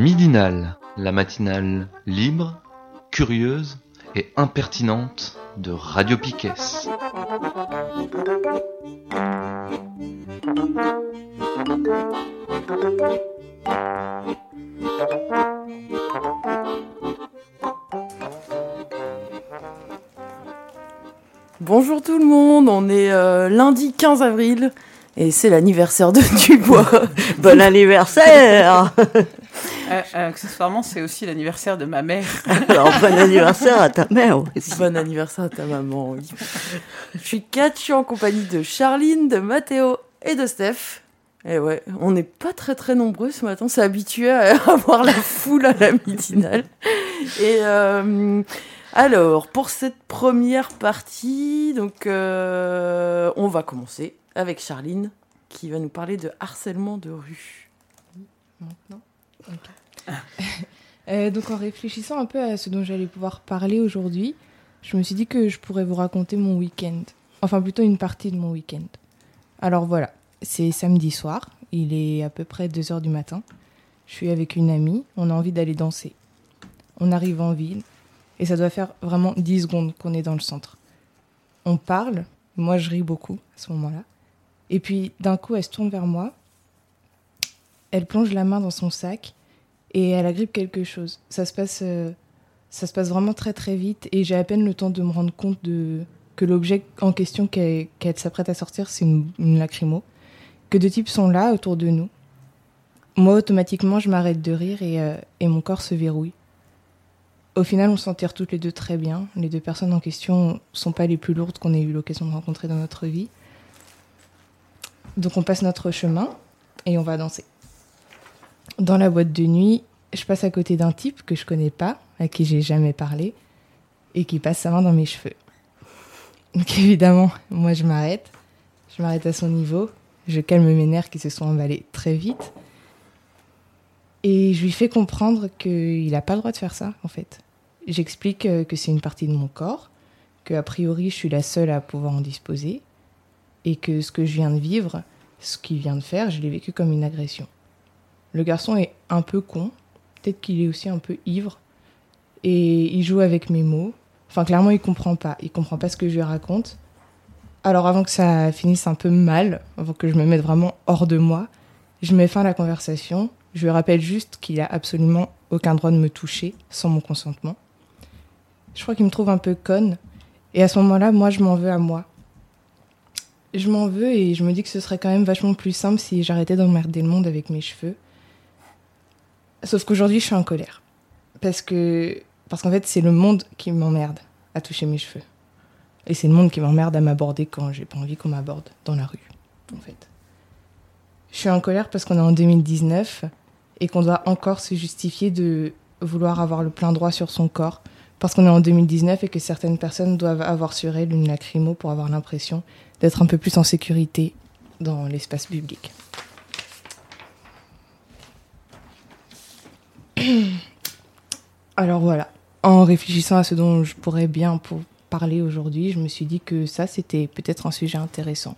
Midinale, la matinale libre, curieuse et impertinente de Radio Piquet. Bonjour tout le monde, on est euh, lundi 15 avril et c'est l'anniversaire de Dubois. bon anniversaire euh, euh, Accessoirement, c'est aussi l'anniversaire de ma mère. Alors, bon anniversaire à ta mère aussi. Bon anniversaire à ta maman, oui. Je suis Kat, je suis en compagnie de Charline, de Mathéo et de Steph. Et ouais, on n'est pas très très nombreux ce matin, c'est habitué à avoir la foule à la midinale. Et euh, alors, pour cette première partie, donc euh, on va commencer avec Charline qui va nous parler de harcèlement de rue. Maintenant? Euh, Donc en réfléchissant un peu à ce dont j'allais pouvoir parler aujourd'hui, je me suis dit que je pourrais vous raconter mon week-end. Enfin plutôt une partie de mon week-end. Alors voilà, c'est samedi soir, il est à peu près 2h du matin. Je suis avec une amie, on a envie d'aller danser. On arrive en ville et ça doit faire vraiment 10 secondes qu'on est dans le centre. On parle, moi je ris beaucoup à ce moment-là. Et puis d'un coup, elle se tourne vers moi, elle plonge la main dans son sac et elle agrippe quelque chose. Ça se passe, euh, ça se passe vraiment très très vite et j'ai à peine le temps de me rendre compte de que l'objet en question qu'elle s'apprête à sortir, c'est une, lacrymo. Que deux types sont là autour de nous. Moi, automatiquement, je m'arrête de rire et, euh, et mon corps se verrouille. Au final, on s'en tire toutes les deux très bien. Les deux personnes en question sont pas les plus lourdes qu'on ait eu l'occasion de rencontrer dans notre vie. Donc on passe notre chemin et on va danser. Dans la boîte de nuit, je passe à côté d'un type que je connais pas, à qui j'ai jamais parlé, et qui passe sa main dans mes cheveux. Donc évidemment, moi je m'arrête, je m'arrête à son niveau, je calme mes nerfs qui se sont emballés très vite, et je lui fais comprendre qu'il n'a pas le droit de faire ça, en fait. J'explique euh, que c'est une partie de mon corps, que a priori je suis la seule à pouvoir en disposer, et que ce que je viens de vivre, ce qu'il vient de faire, je l'ai vécu comme une agression. Le garçon est un peu con, peut-être qu'il est aussi un peu ivre, et il joue avec mes mots. Enfin, clairement, il comprend pas. Il comprend pas ce que je lui raconte. Alors, avant que ça finisse un peu mal, avant que je me mette vraiment hors de moi, je mets fin à la conversation. Je lui rappelle juste qu'il a absolument aucun droit de me toucher sans mon consentement. Je crois qu'il me trouve un peu conne. Et à ce moment-là, moi, je m'en veux à moi je m'en veux et je me dis que ce serait quand même vachement plus simple si j'arrêtais d'emmerder le monde avec mes cheveux. Sauf qu'aujourd'hui, je suis en colère. Parce que, parce qu'en fait, c'est le monde qui m'emmerde à toucher mes cheveux. Et c'est le monde qui m'emmerde à m'aborder quand j'ai pas envie qu'on m'aborde dans la rue, en fait. Je suis en colère parce qu'on est en 2019 et qu'on doit encore se justifier de vouloir avoir le plein droit sur son corps parce qu'on est en 2019 et que certaines personnes doivent avoir sur elles une lacrymo pour avoir l'impression d'être un peu plus en sécurité dans l'espace public. Alors voilà, en réfléchissant à ce dont je pourrais bien pour parler aujourd'hui, je me suis dit que ça, c'était peut-être un sujet intéressant.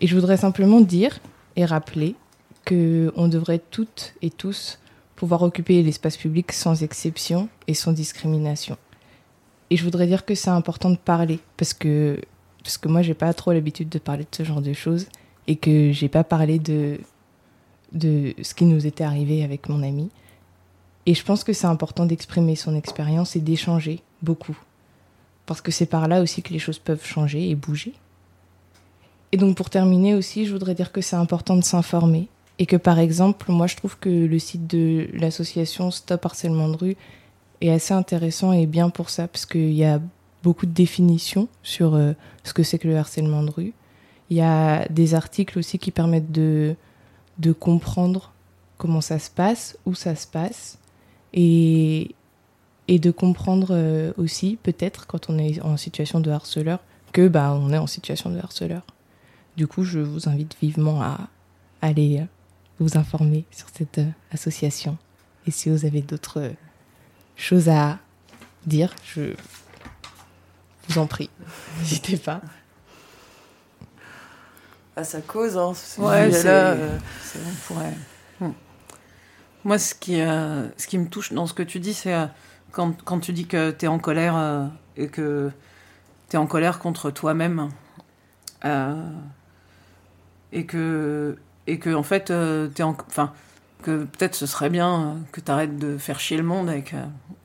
Et je voudrais simplement dire et rappeler que on devrait toutes et tous pouvoir occuper l'espace public sans exception et sans discrimination. Et je voudrais dire que c'est important de parler parce que parce que moi j'ai pas trop l'habitude de parler de ce genre de choses et que j'ai pas parlé de de ce qui nous était arrivé avec mon ami. Et je pense que c'est important d'exprimer son expérience et d'échanger beaucoup. Parce que c'est par là aussi que les choses peuvent changer et bouger. Et donc pour terminer aussi, je voudrais dire que c'est important de s'informer. Et que par exemple, moi je trouve que le site de l'association Stop Harcèlement de rue est assez intéressant et bien pour ça, parce qu'il y a beaucoup de définitions sur euh, ce que c'est que le harcèlement de rue. Il y a des articles aussi qui permettent de, de comprendre comment ça se passe, où ça se passe, et, et de comprendre euh, aussi, peut-être, quand on est en situation de harceleur, que bah, on est en situation de harceleur. Du coup, je vous invite vivement à aller euh, vous informer sur cette association. Et si vous avez d'autres choses à dire, je vous en prie, n'hésitez pas. À sa cause, hein. Ouais, c'est euh... bon pour elle. Hmm. Moi, ce qui, euh, ce qui me touche dans ce que tu dis, c'est euh, quand, quand tu dis que tu es en colère euh, et que tu es en colère contre toi-même. et que, et que, en fait, t'es en. Enfin, que peut-être ce serait bien que tu arrêtes de faire chier le monde avec,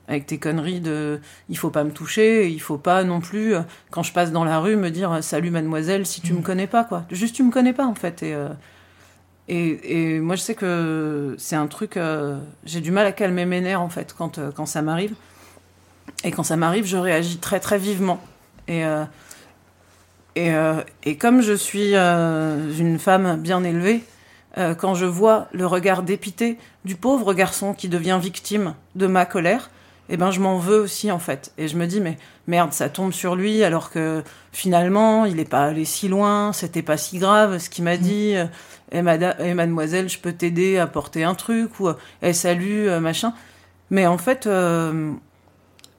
avec tes conneries de il faut pas me toucher, il faut pas non plus, quand je passe dans la rue, me dire salut mademoiselle si tu me connais pas, quoi. Juste tu me connais pas, en fait. Et. Et, et moi, je sais que c'est un truc. euh, j'ai du mal à calmer mes nerfs, en fait, quand, euh, quand ça m'arrive. Et quand ça m'arrive, je réagis très, très vivement. Et, euh, et, et comme je suis une femme bien élevée, quand je vois le regard dépité du pauvre garçon qui devient victime de ma colère, eh ben, je m'en veux aussi, en fait. Et je me dis, mais merde, ça tombe sur lui, alors que finalement, il n'est pas allé si loin, c'était pas si grave ce qu'il m'a dit. Euh, Et, mada- et mademoiselle, je peux t'aider à porter un truc, ou eh, salut, euh, machin. Mais en fait, euh,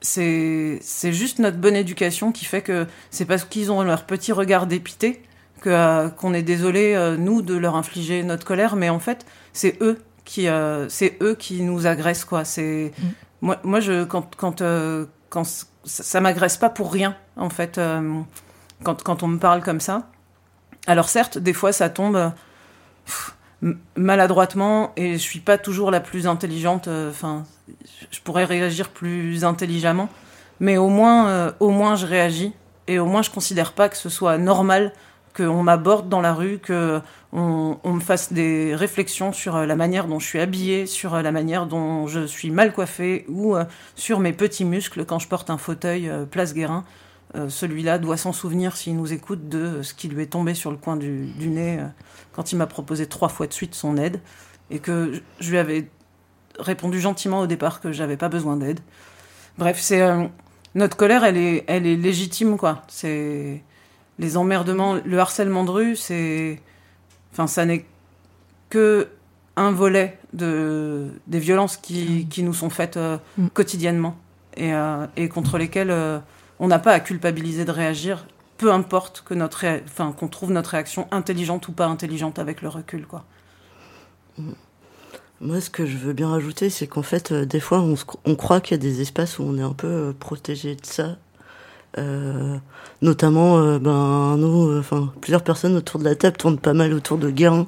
c'est c'est juste notre bonne éducation qui fait que c'est parce qu'ils ont leur petit regard dépité que, euh, qu'on est désolé, euh, nous, de leur infliger notre colère. Mais en fait, c'est eux qui, c'est eux qui nous agressent, quoi. C'est moi, moi, je quand quand quand ça, ça m'agresse pas pour rien, en fait. quand quand on me parle comme ça. Alors certes, des fois, ça tombe. Maladroitement et je suis pas toujours la plus intelligente euh, enfin je pourrais réagir plus intelligemment mais au moins euh, au moins je réagis et au moins je considère pas que ce soit normal qu'on m'aborde dans la rue que on, me fasse des réflexions sur euh, la manière dont je suis habillée sur la manière dont je suis mal coiffée ou sur mes petits muscles quand je porte un fauteuil place Guérin Euh, celui-là doit s'en souvenir s'il nous écoute de ce qui lui est tombé sur le coin du, du nez euh, quand il m'a proposé trois fois de suite son aide et que je- lui avais répondu gentiment au départ que j'avais pas besoin d'aide. Bref, c'est euh, notre colère, elle est, elle est légitime quoi. C'est les emmerdements, le harcèlement de rue, c'est, enfin, ça n'est que un volet de des violences qui, qui nous sont faites euh, Mm. quotidiennement et, et contre lesquelles on n'a pas à culpabiliser de réagir, peu importe que notre, enfin, qu'on trouve notre réaction intelligente ou pas intelligente avec le recul quoi. Moi, ce que je veux bien rajouter, c'est qu'en fait, euh, des fois, on, croit qu'il y a des espaces où on est un peu euh, protégé de ça. Euh, notamment, ben, nous, enfin, plusieurs personnes autour de la table tournent pas mal autour de Guérin.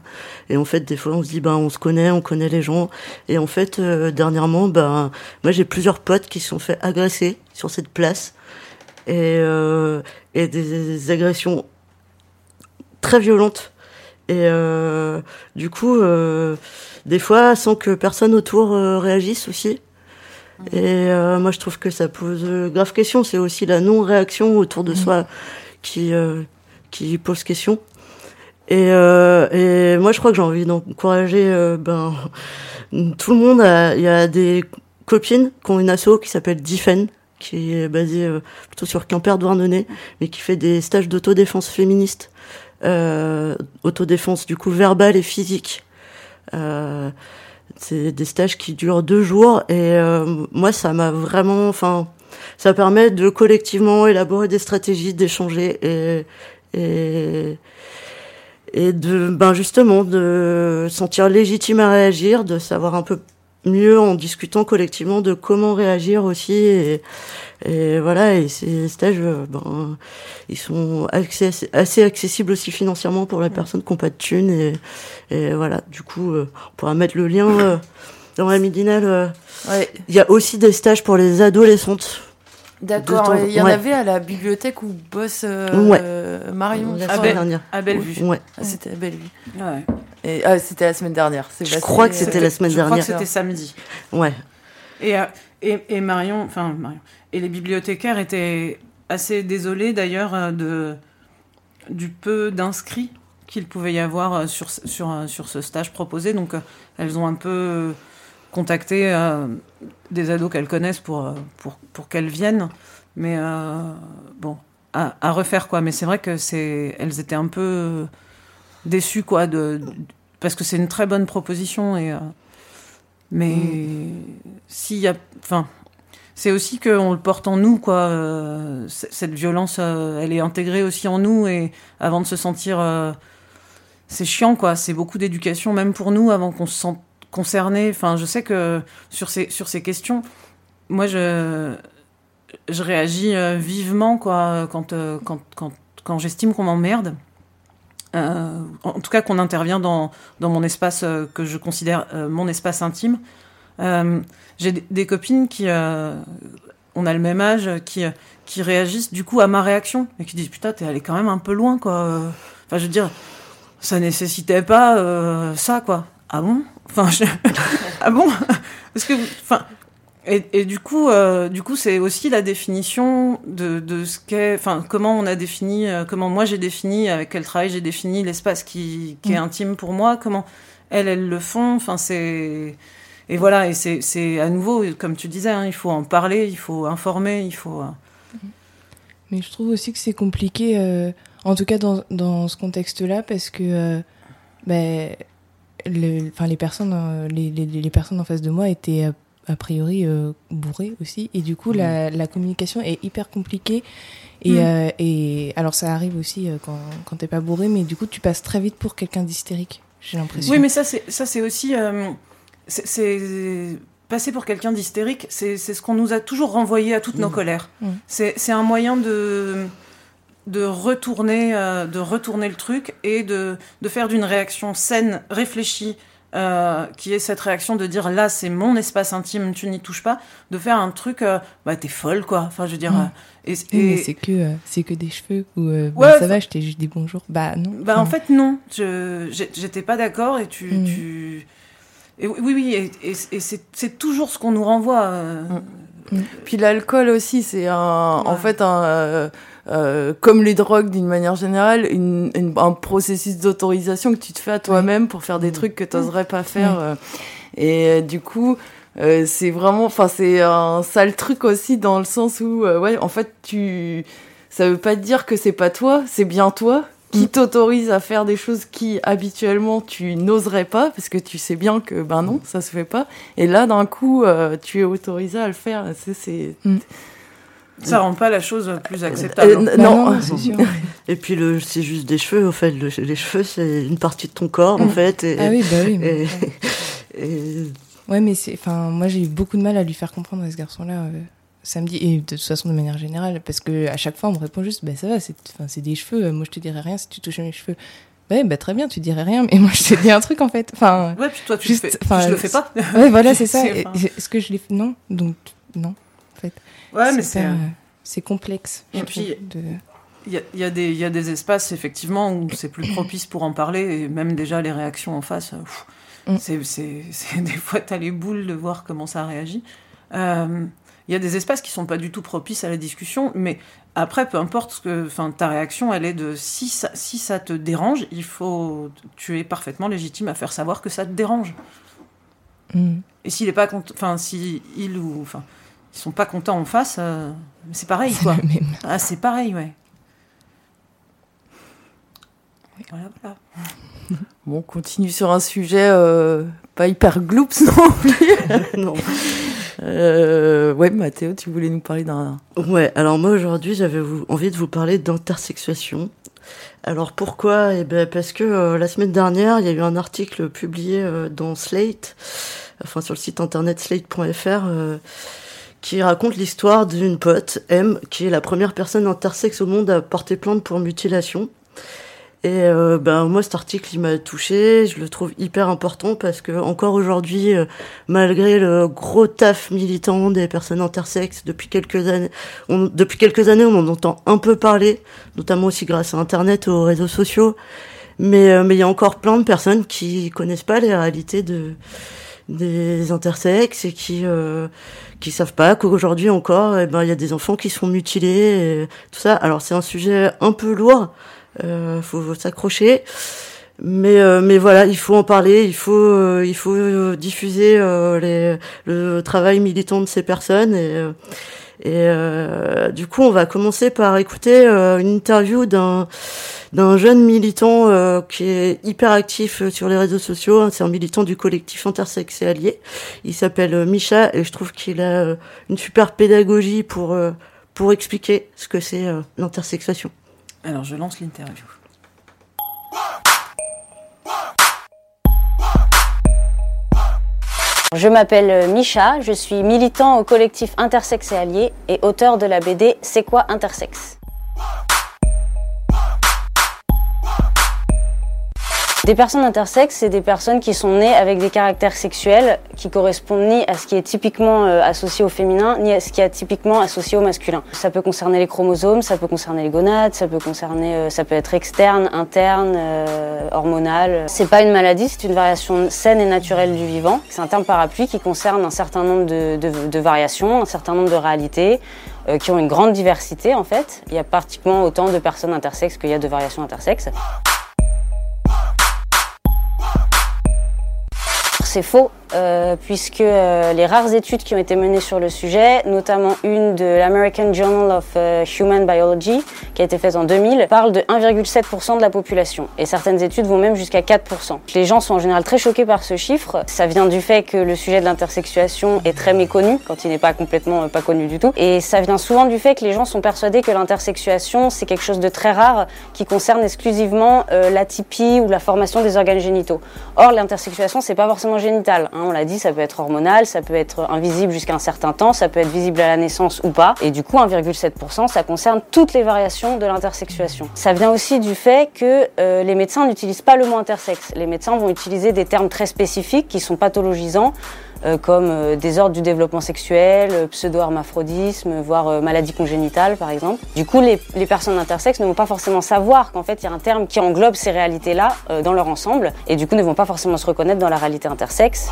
Et en fait, des fois, on se dit, ben, on se connaît, on connaît les gens. Et en fait, dernièrement, ben, moi, j'ai plusieurs potes qui se sont fait agresser sur cette place. Et, euh, et des agressions très violentes. Et euh, du coup, euh, des fois, sans que personne autour euh, réagisse aussi. Et euh, moi, je trouve que ça pose grave question. C'est aussi la non-réaction autour de soi qui, euh, qui pose question. Et, euh, et moi, je crois que j'ai envie d'encourager ben, tout le monde. Il y a des copines qui ont une asso qui s'appelle Difen, qui est basée euh, plutôt sur Quimper-Douarnenez, mais qui fait des stages d'autodéfense féministe. Euh, autodéfense du coup verbale et physique. Euh, c'est des stages qui durent deux jours et euh, moi ça m'a vraiment, enfin, ça permet de collectivement élaborer des stratégies, d'échanger et et et de ben justement de sentir légitime à réagir, de savoir un peu mieux en discutant collectivement de comment réagir aussi et, et voilà et ces stages euh, ben ils sont access- assez accessibles aussi financièrement pour les personnes qui n'ont pas de thunes et, et voilà. Du coup euh, on pourra mettre le lien euh, dans la midinale. Ouais, il y a aussi des stages pour les adolescentes d'accord. Il y en ouais. avait à la bibliothèque où bosse euh, Ouais. Marion. la je semaine crois. dernière À Bellevue. ouais Ah, C'était à Bellevue. Ouais. Et ah, c'était la semaine dernière. c'est Je passé, crois que c'était la semaine je crois dernière. que c'était samedi. ouais Et, euh, et, et Marion, enfin Marion, et les bibliothécaires étaient assez désolés d'ailleurs euh, de du peu d'inscrits qu'il pouvait y avoir euh, sur ce- sur sur ce stage proposé. Donc elles ont un peu contacté euh, des ados qu'elles connaissent pour euh, pour pour qu'elles viennent. Mais euh, bon, à, à refaire quoi. Mais c'est vrai que c'est elles étaient un peu déçues quoi de, de- parce que c'est une très bonne proposition et euh, mais s'il y a enfin c'est aussi qu'on le porte en nous quoi cette violence elle est intégrée aussi en nous et avant de se sentir c'est chiant quoi c'est beaucoup d'éducation même pour nous avant qu'on se sente concernée. Enfin, je sais que sur ces, questions, moi, je, réagis euh, vivement quoi, quand, euh, quand, quand, quand j'estime qu'on m'emmerde. Euh, en tout cas, qu'on intervient dans, dans mon espace que je considère mon espace intime. J'ai des, copines qui, euh, on a le même âge, qui, qui réagissent du coup à ma réaction et qui disent putain, t'es allé quand même un peu loin quoi. Enfin, je veux dire, ça nécessitait pas ça quoi. Ah bon? Enfin, je... ah bon? Parce que, enfin, et, et, du coup, euh, du coup, c'est aussi la définition de, de ce qu'est, enfin, comment on a défini, euh, comment moi j'ai défini, avec quel travail j'ai défini l'espace qui, qui est Mm. intime pour moi, comment elles, elles le font. Enfin, c'est et voilà, et c'est, c'est à nouveau, comme tu disais, hein, il faut en parler, il faut informer, il faut. euh, Mais je trouve aussi que c'est compliqué, en tout cas dans, dans ce contexte-là, parce que ben, le, enfin, les, personnes, euh, les, les, les personnes en face de moi étaient a, a priori euh, bourrées aussi, et du coup la, la communication est hyper compliquée. Et, Mm. euh, et alors ça arrive aussi euh, quand, quand t'es pas bourré, mais du coup tu passes très vite pour quelqu'un d'hystérique, j'ai l'impression. Oui, mais ça, c'est ça, c'est aussi, euh, c'est- passer pour quelqu'un d'hystérique. C'est ce qu'on nous a toujours renvoyé à toutes nos Mm. colères. Mm. C'est un moyen de de retourner, euh, de retourner le truc et de, de faire d'une réaction saine, réfléchie, euh, qui est cette réaction de dire là c'est mon espace intime, tu n'y touches pas, de faire un truc, euh, bah t'es folle quoi. Enfin je veux dire, Mm. euh, et, Oui, c'est que euh, c'est que des cheveux ou euh, bah, ça va, je t'ai juste dit bonjour. Bah non. Bah en fait non, j'étais pas d'accord et tu, Mm. tu... Et oui oui et, et, et c'est c'est toujours ce qu'on nous renvoie. euh, Puis l'alcool aussi, c'est un, en fait un, euh, comme les drogues d'une manière générale, une, une- un processus d'autorisation que tu te fais à toi-même pour faire des Mm. trucs que tu n'oserais pas faire. euh. et euh, du coup, euh, c'est vraiment, enfin c'est un sale truc aussi dans le sens où, euh, ouais, en fait tu, ça veut pas dire que c'est pas toi, c'est bien toi qui Mm. t'autorise à faire des choses qui habituellement tu n'oserais pas parce que tu sais bien que ben non ça se fait pas et là d'un coup euh, tu es autorisé à le faire c'est c'est Ça rend pas la chose plus acceptable. Euh, bah non, non, c'est sûr. Et puis le, c'est juste des cheveux, au fait. Le- les cheveux, c'est une partie de ton corps, en Mm. fait. Et, Ah oui, bah oui. et- Ouais, mais c'est, enfin, moi j'ai eu beaucoup de mal à lui faire comprendre à ce garçon-là euh, samedi et de toute façon de manière générale parce que à chaque fois on me répond juste, bah ça va, c'est, enfin, c'est des cheveux. euh, Moi je te dirais rien si tu touches mes cheveux. Ouais, bah très bien, tu dirais rien, mais moi je te dis un truc en fait. Enfin, Ouais, puis toi tu Juste, le fais, enfin, je le fais pas. ouais, voilà, c'est ça. C'est- Et- enfin- Est-ce que je l'ai fait? Non, donc non. Ouais, mais c'est c'est complexe. Et puis- de- il y a, y a des il y a des espaces effectivement où c'est plus propice pour en parler et même déjà les réactions en face. euh, Mm. c'est c'est c'est- des fois t'as les boules de voir comment ça réagit. Euh, Il y a des espaces qui sont pas du tout propices à la discussion, mais après, peu importe ce que, enfin, ta réaction, elle est de si ça, si ça te dérange, il faut, tu es parfaitement légitime à faire savoir que ça te dérange. Mm. Et s'il est pas content, enfin, si il ou, enfin, ils sont pas contents en face, euh, c'est pareil, C'est quoi. Ah, c'est pareil, ouais. Voilà, voilà. bon on continue sur un sujet euh, pas hyper gloops non plus non. euh, ouais Mathéo tu voulais nous parler d'un Ouais, alors moi aujourd'hui j'avais envie de vous parler d'intersexuation. Alors pourquoi? Eh ben parce que euh, la semaine dernière il y a eu un article publié euh, dans Slate, enfin sur le site internet slate.fr, euh, qui raconte l'histoire d'une pote M, qui est la première personne intersexe au monde à porter plainte pour mutilation. Et euh, ben moi cet article il m'a touché, je le trouve hyper important parce que encore aujourd'hui, euh, malgré le gros taf militant des personnes intersexes depuis quelques années, on, depuis quelques années on en entend un peu parler, notamment aussi grâce à Internet, aux réseaux sociaux. Mais euh, mais il y a encore plein de personnes qui connaissent pas les réalités de des intersexes et qui euh, qui savent pas qu'aujourd'hui encore, eh ben il y a des enfants qui sont mutilés, et tout ça. Alors c'est un sujet un peu lourd, euh, faut s'accrocher. Mais euh, mais voilà, il faut en parler, il faut euh, il faut diffuser euh, les, le travail militant de ces personnes et euh, et euh, du coup, on va commencer par écouter euh, une interview d'un d'un jeune militant euh, qui est hyper actif euh, sur les réseaux sociaux. C'est un militant du collectif Intersexe et Alliés. Il s'appelle euh, Micha et je trouve qu'il a euh, une super pédagogie pour pour expliquer ce que c'est l'intersexuation. Alors, je lance l'interview. Je m'appelle Micha, je suis militant au collectif Intersexe et Alliés et auteur de la BD C'est quoi Intersexe? Des personnes intersexes, c'est des personnes qui sont nées avec des caractères sexuels qui correspondent ni à ce qui est typiquement euh, associé au féminin, ni à ce qui est typiquement associé au masculin. Ça peut concerner les chromosomes, ça peut concerner les gonades, ça peut concerner, euh, ça peut être externe, interne, euh, hormonal. C'est pas une maladie, c'est une variation saine et naturelle du vivant. C'est un terme parapluie qui concerne un certain nombre de, variations, un certain nombre de réalités qui ont une grande diversité en fait. Il y a pratiquement autant de personnes intersexes qu'il y a de variations intersexes. C'est faux. Euh, puisque euh, les rares études qui ont été menées sur le sujet, notamment une de l'American Journal of euh, Human Biology, qui a été faite en 2000, parle de 1,7% de la population. Et certaines études vont même jusqu'à 4%. Les gens sont en général très choqués par ce chiffre. Ça vient du fait que le sujet de l'intersexuation est très méconnu, quand il n'est pas complètement pas connu du tout. Et ça vient souvent du fait que les gens sont persuadés que l'intersexuation, c'est quelque chose de très rare, qui concerne exclusivement l'atypie ou la formation des organes génitaux. Or, l'intersexuation, c'est pas forcément génital. Hein, on l'a dit, ça peut être hormonal, ça peut être invisible jusqu'à un certain temps, ça peut être visible à la naissance ou pas. Et du coup, 1,7%, ça concerne toutes les variations de l'intersexuation. Ça vient aussi du fait que euh, les médecins n'utilisent pas le mot intersexe. Les médecins vont utiliser des termes très spécifiques qui sont pathologisants. Euh, comme euh, désordre du développement sexuel, pseudo-hermaphrodisme, voire maladie congénitale par exemple. Du coup, les, les, personnes intersexes ne vont pas forcément savoir qu'en fait il y a un terme qui englobe ces réalités-là dans leur ensemble, et du coup ne vont pas forcément se reconnaître dans la réalité intersexe.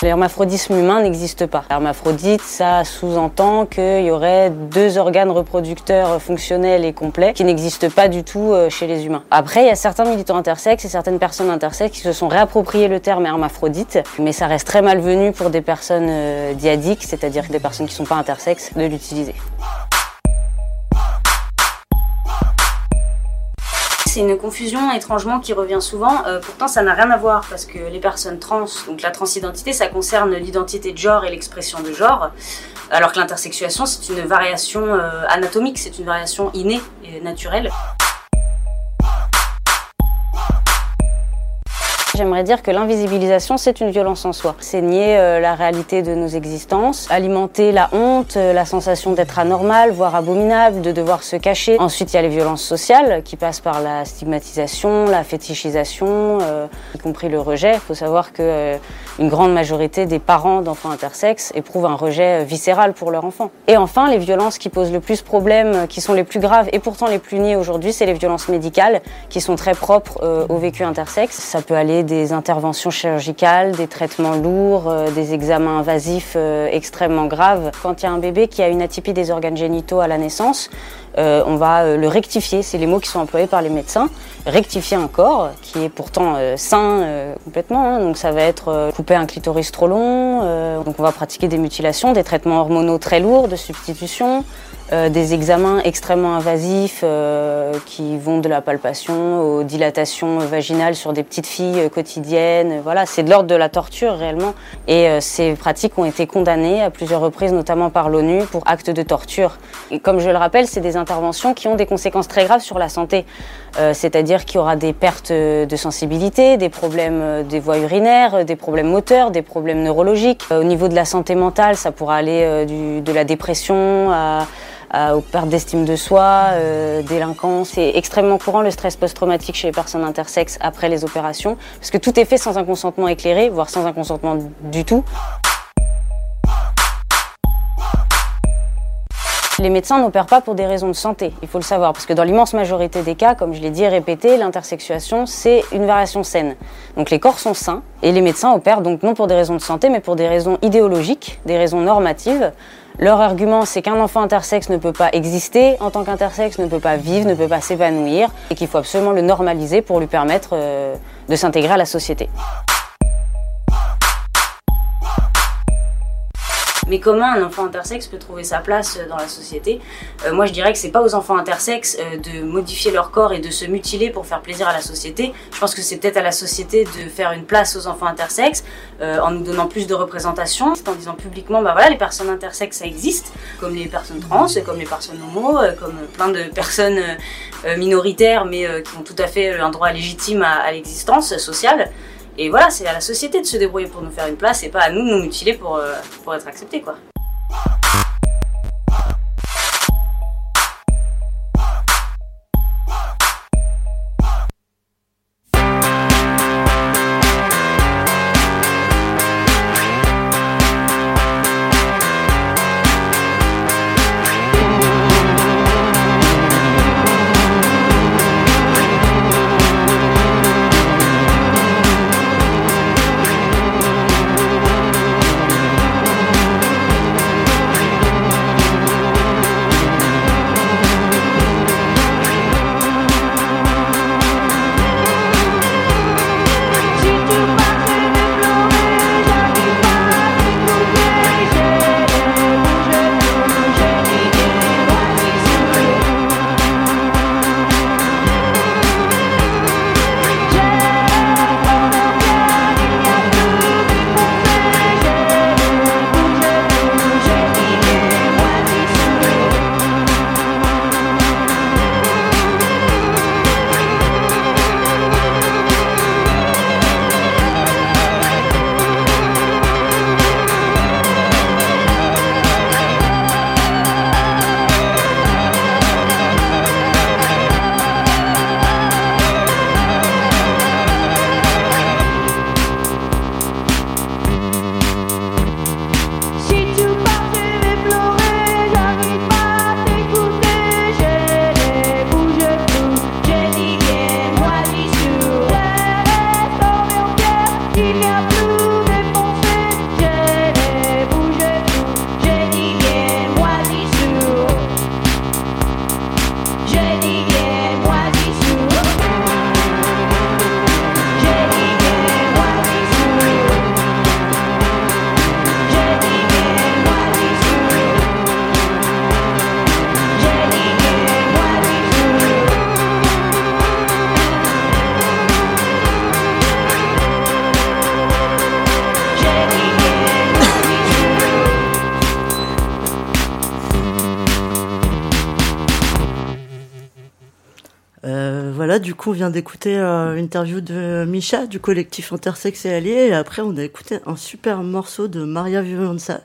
L'hermaphrodisme humain n'existe pas. L'hermaphrodite, ça sous-entend qu'il y aurait deux organes reproducteurs fonctionnels et complets qui n'existent pas du tout euh, chez les humains. Après, il y a certains militants intersexes et certaines personnes intersexes qui se sont réappropriés le terme hermaphrodite, mais ça reste très malvenu pour des personnes euh, diadiques, c'est-à-dire des personnes qui ne sont pas intersexes, de l'utiliser. C'est une confusion étrangement qui revient souvent. Euh, pourtant, ça n'a rien à voir parce que les personnes trans, donc la transidentité, ça concerne l'identité de genre et l'expression de genre, alors que l'intersexuation, c'est une variation euh, anatomique, c'est une variation innée et naturelle. J'aimerais dire que l'invisibilisation, c'est une violence en soi. C'est nier euh, la réalité de nos existences, alimenter la honte, euh, la sensation d'être anormal, voire abominable, de devoir se cacher. Ensuite, il y a les violences sociales qui passent par la stigmatisation, la fétichisation, euh, y compris le rejet. Il faut savoir que une grande majorité des parents d'enfants intersexes éprouvent un rejet viscéral pour leur enfant. Et enfin, les violences qui posent le plus problème, qui sont les plus graves et pourtant les plus niées aujourd'hui, c'est les violences médicales qui sont très propres au vécu intersexe. Ça peut aller des interventions chirurgicales, des traitements lourds, euh, des examens invasifs euh, extrêmement graves. Quand il y a un bébé qui a une atypie des organes génitaux à la naissance, euh, on va le rectifier, c'est les mots qui sont employés par les médecins, rectifier un corps qui est pourtant sain complètement, hein. donc ça va être couper un clitoris trop long, donc on va pratiquer des mutilations, des traitements hormonaux très lourds de substitution, euh, des examens extrêmement invasifs euh, qui vont de la palpation aux dilatations vaginales sur des petites filles euh, quotidiennes. Voilà, c'est de l'ordre de la torture réellement. Et ces pratiques ont été condamnées à plusieurs reprises, notamment par l'ONU, pour actes de torture. Et comme je le rappelle, c'est des interventions qui ont des conséquences très graves sur la santé. C'est-à-dire qu'il y aura des pertes de sensibilité, des problèmes des voies urinaires, des problèmes moteurs, des problèmes neurologiques. Au niveau de la santé mentale, ça pourra aller du, de la dépression à euh, aux pertes d'estime de soi, euh, délinquance. C'est extrêmement courant le stress post-traumatique chez les personnes intersexes après les opérations, parce que tout est fait sans un consentement éclairé, voire sans un consentement du tout. Les médecins n'opèrent pas pour des raisons de santé, il faut le savoir, parce que dans l'immense majorité des cas, comme je l'ai dit et répété, l'intersexuation, c'est une variation saine. Donc les corps sont sains, et les médecins opèrent donc non pour des raisons de santé, mais pour des raisons idéologiques, des raisons normatives, leur argument, c'est qu'un enfant intersexe ne peut pas exister en tant qu'intersexe, ne peut pas vivre, ne peut pas s'épanouir, et qu'il faut absolument le normaliser pour lui permettre euh, de s'intégrer à la société. Mais comment un enfant intersexe peut trouver sa place dans la société euh, Moi, je dirais que c'est pas aux enfants intersexes euh, de modifier leur corps et de se mutiler pour faire plaisir à la société. Je pense que c'est peut-être à la société de faire une place aux enfants intersexes euh, en nous donnant plus de représentation, en disant publiquement, bah voilà, les personnes intersexes, ça existe, comme les personnes trans, comme les personnes homo, comme plein de personnes minoritaires, mais qui ont tout à fait un droit légitime à l'existence sociale. Et voilà, c'est à la société de se débrouiller pour nous faire une place et pas à nous de nous mutiler pour, pour être acceptés, quoi. Du coup, on vient d'écouter euh, une interview de Micha du collectif Intersex et Alliés. Et après, on a écouté un super morceau de Maria Violenza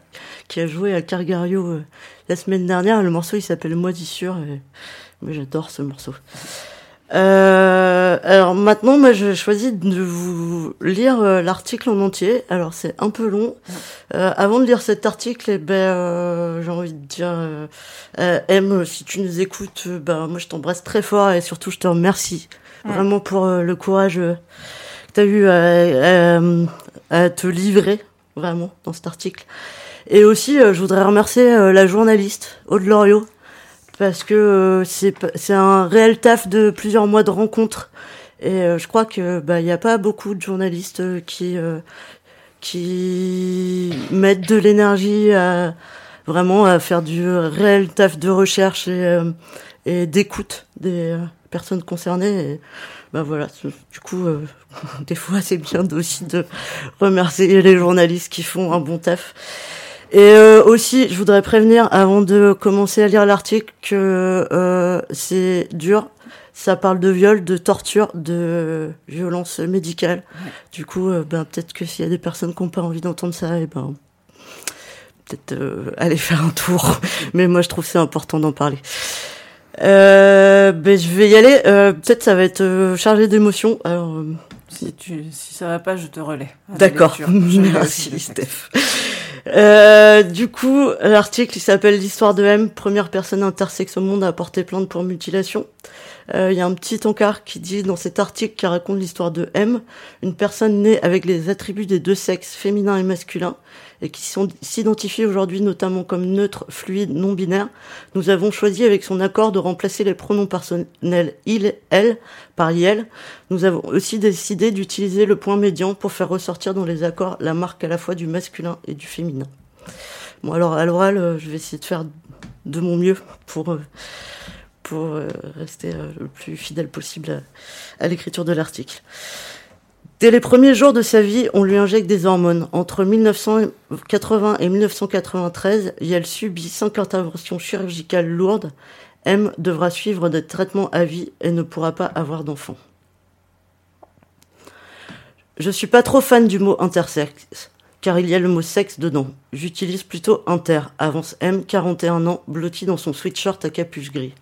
qui a joué à Cargario euh, la semaine dernière. Le morceau, il s'appelle Moisissure. Et... Mais j'adore ce morceau. Euh, alors maintenant, moi, je choisis de vous lire euh, l'article en entier. Alors c'est un peu long. Euh, avant de lire cet article, eh ben, euh, j'ai envie de dire, euh, M, si tu nous écoutes, ben moi je t'embrasse très fort et surtout je te remercie vraiment pour le courage que tu as eu à, à, te livrer vraiment dans cet article. Et aussi, je voudrais remercier la journaliste Aude Loriot parce que euh, c'est un réel taf de plusieurs mois de rencontres. Et euh, je crois que bah il y a pas beaucoup de journalistes euh, qui mettent de l'énergie à vraiment à faire du réel taf de recherche et, et d'écoute des personnes concernées. Et bah voilà du coup des fois c'est bien aussi de remercier les journalistes qui font un bon taf et euh, aussi, je voudrais prévenir avant de commencer à lire l'article que euh, c'est dur. Ça parle de viol, de torture, de violence médicale. Du coup, euh, ben peut-être que s'il y a des personnes qui n'ont pas envie d'entendre ça, et eh ben peut-être euh, aller faire un tour. Mais moi, je trouve c'est important d'en parler. ben je vais y aller. peut-être ça va être chargé d'émotions. Alors si tu si ça va pas, je te relais. D'accord. Merci, Steph. Euh, du coup, l'article s'appelle L'histoire de M, première personne intersexe au monde à porter plainte pour mutilation. Euh, il y a un petit encart qui dit dans cet article qui raconte l'histoire de M, une personne née avec les attributs des deux sexes, féminin et masculin, et qui s'identifie aujourd'hui notamment comme neutre, fluide, non binaire. Nous avons choisi avec son accord de remplacer les pronoms personnels il, elle par yel. Nous avons aussi décidé d'utiliser le point médian pour faire ressortir dans les accords la marque à la fois du masculin et du féminin. Bon, alors à l'oral, euh, je vais essayer de faire de mon mieux pour, euh, pour euh, rester le plus fidèle possible à l'écriture de l'article. Dès les premiers jours de sa vie, on lui injecte des hormones. Entre 1980 et 1993, elle subit cinq interventions chirurgicales lourdes. M devra suivre des traitements à vie et ne pourra pas avoir d'enfant. Je suis pas trop fan du mot intersexe, car il y a le mot sexe dedans. J'utilise plutôt inter, avance M, 41 ans, blotti dans son sweatshirt à capuche gris.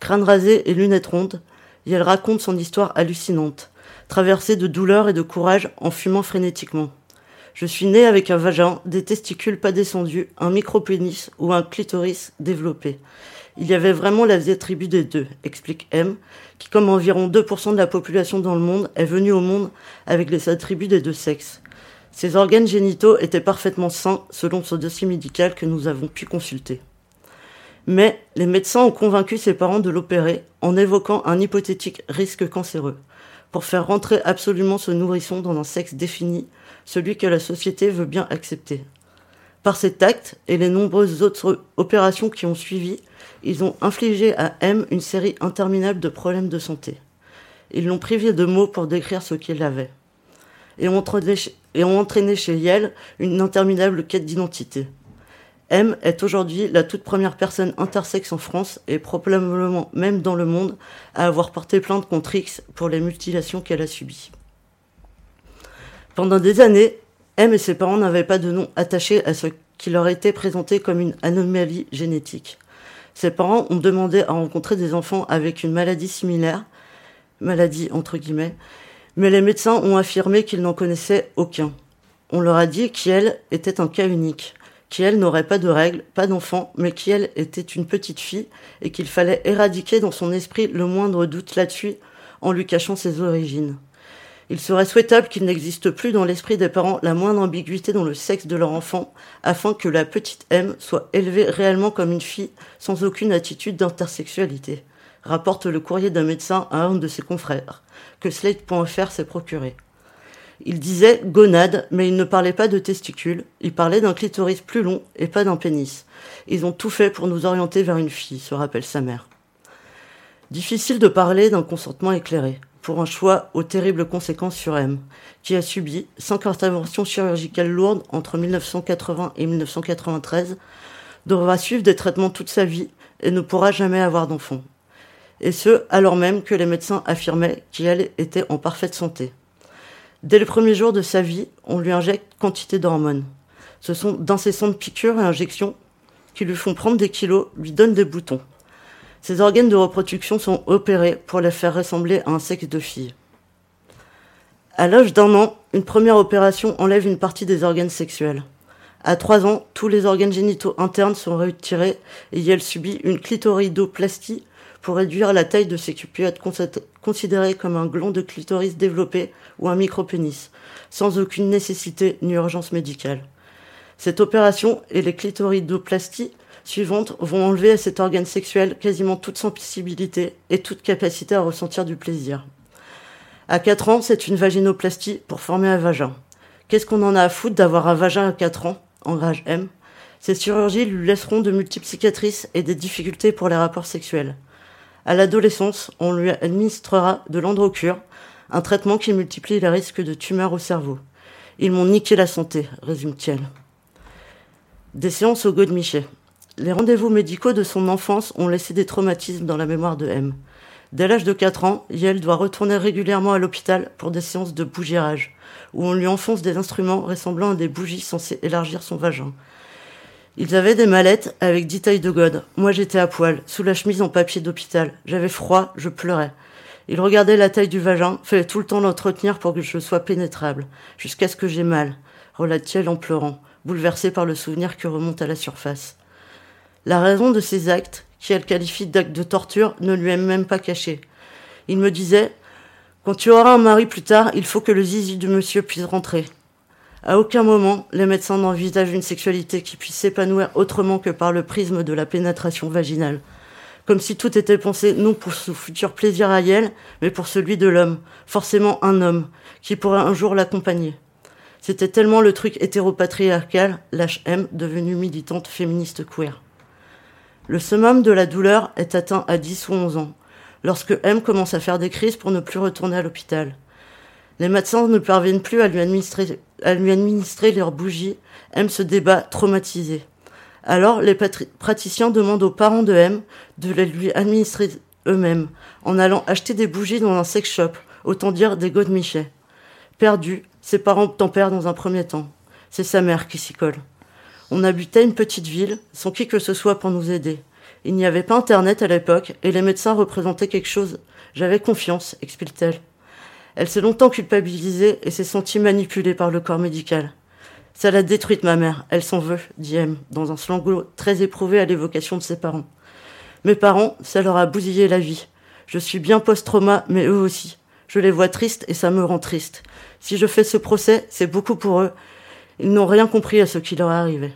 Crâne rasé et lunettes rondes, et raconte son histoire hallucinante, traversée de douleur et de courage en fumant frénétiquement. Je suis née avec un vagin, des testicules pas descendus, un micro-pénis ou un clitoris développé. Il y avait vraiment la tribu des deux, explique M, qui, comme environ 2% de la population dans le monde, est venue au monde avec les attributs des deux sexes. Ses organes génitaux étaient parfaitement sains selon ce dossier médical que nous avons pu consulter. Mais les médecins ont convaincu ses parents de l'opérer en évoquant un hypothétique risque cancéreux, pour faire rentrer absolument ce nourrisson dans un sexe défini, celui que la société veut bien accepter. Par cet acte et les nombreuses autres opérations qui ont suivi, ils ont infligé à M une série interminable de problèmes de santé. Ils l'ont privé de mots pour décrire ce qu'il avait. Et ont entraîné chez, Yale une interminable quête d'identité. M est aujourd'hui la toute première personne intersexe en France et probablement même dans le monde à avoir porté plainte contre X pour les mutilations qu'elle a subies. Pendant des années, M et ses parents n'avaient pas de nom attaché à ce qui leur était présenté comme une anomalie génétique. Ses parents ont demandé à rencontrer des enfants avec une maladie similaire, maladie entre guillemets, mais les médecins ont affirmé qu'ils n'en connaissaient aucun. On leur a dit qu'elle était un cas unique, qu'elle n'aurait pas de règles, pas d'enfant, mais qu'elle était une petite fille et qu'il fallait éradiquer dans son esprit le moindre doute là-dessus en lui cachant ses origines. Il serait souhaitable qu'il n'existe plus dans l'esprit des parents la moindre ambiguïté dans le sexe de leur enfant, afin que la petite M soit élevée réellement comme une fille, sans aucune attitude d'intersexualité, rapporte le courrier d'un médecin à un de ses confrères, que Slate.fr s'est procuré. Il disait gonade, mais il ne parlait pas de testicules, il parlait d'un clitoris plus long et pas d'un pénis. Ils ont tout fait pour nous orienter vers une fille, se rappelle sa mère. Difficile de parler d'un consentement éclairé pour un choix aux terribles conséquences sur M, qui a subi cinq interventions chirurgicales lourdes entre 1980 et 1993, devra suivre des traitements toute sa vie et ne pourra jamais avoir d'enfant. Et ce, alors même que les médecins affirmaient qu'elle était en parfaite santé. Dès le premier jour de sa vie, on lui injecte quantité d'hormones. Ce sont d'incessantes piqûres et injections qui lui font prendre des kilos, lui donnent des boutons. Ses organes de reproduction sont opérés pour les faire ressembler à un sexe de fille. À l'âge d'un an, une première opération enlève une partie des organes sexuels. À trois ans, tous les organes génitaux internes sont retirés et elle subit une clitoridoplastie pour réduire la taille de ce qui peut être considéré comme un gland de clitoris développé ou un micropénis, sans aucune nécessité ni urgence médicale. Cette opération et les clitoridoplasties suivantes vont enlever à cet organe sexuel quasiment toute sensibilité et toute capacité à ressentir du plaisir. À 4 ans, c'est une vaginoplastie pour former un vagin. Qu'est-ce qu'on en a à foutre d'avoir un vagin à 4 ans Engage M? Ces chirurgies lui laisseront de multiples cicatrices et des difficultés pour les rapports sexuels. À l'adolescence, on lui administrera de l'androcure, un traitement qui multiplie les risques de tumeurs au cerveau. Ils m'ont niqué la santé, résume-t-elle. Des séances au Godemichet. Les rendez-vous médicaux de son enfance ont laissé des traumatismes dans la mémoire de M. Dès l'âge de 4 ans, Yael doit retourner régulièrement à l'hôpital pour des séances de bougérage, où on lui enfonce des instruments ressemblant à des bougies censées élargir son vagin. Ils avaient des mallettes avec dix tailles de gode. Moi j'étais à poil, sous la chemise en papier d'hôpital. J'avais froid, je pleurais. Il regardait la taille du vagin, fallait tout le temps l'entretenir pour que je sois pénétrable, jusqu'à ce que j'ai mal, relate-t-elle en pleurant, bouleversée par le souvenir qui remonte à la surface. La raison de ces actes, qu'elle qualifie d'actes de torture, ne lui est même pas cachée. Il me disait Quand tu auras un mari plus tard, il faut que le zizi de monsieur puisse rentrer. À aucun moment, les médecins n'envisagent une sexualité qui puisse s'épanouir autrement que par le prisme de la pénétration vaginale. Comme si tout était pensé non pour son futur plaisir à mais pour celui de l'homme, forcément un homme, qui pourrait un jour l'accompagner. C'était tellement le truc hétéropatriarcal, lâche M, devenue militante féministe queer. Le summum de la douleur est atteint à 10 ou 11 ans, lorsque M commence à faire des crises pour ne plus retourner à l'hôpital. Les médecins ne parviennent plus à lui administrer, leurs bougies. M se débat traumatisé. Alors, les praticiens demandent aux parents de M de les lui administrer eux-mêmes, en allant acheter des bougies dans un sex shop, autant dire des godemichets. Perdu, ses parents tempèrent dans un premier temps. C'est sa mère qui s'y colle. On habitait une petite ville, sans qui que ce soit pour nous aider. Il n'y avait pas Internet à l'époque, et les médecins représentaient quelque chose. J'avais confiance, explique-t-elle. Elle s'est longtemps culpabilisée et s'est sentie manipulée par le corps médical. Ça l'a détruite, ma mère. Elle s'en veut, dit M, dans un slangot très éprouvé à l'évocation de ses parents. Mes parents, ça leur a bousillé la vie. Je suis bien post-trauma, mais eux aussi. Je les vois tristes et ça me rend triste. Si je fais ce procès, c'est beaucoup pour eux. Ils n'ont rien compris à ce qui leur est arrivé.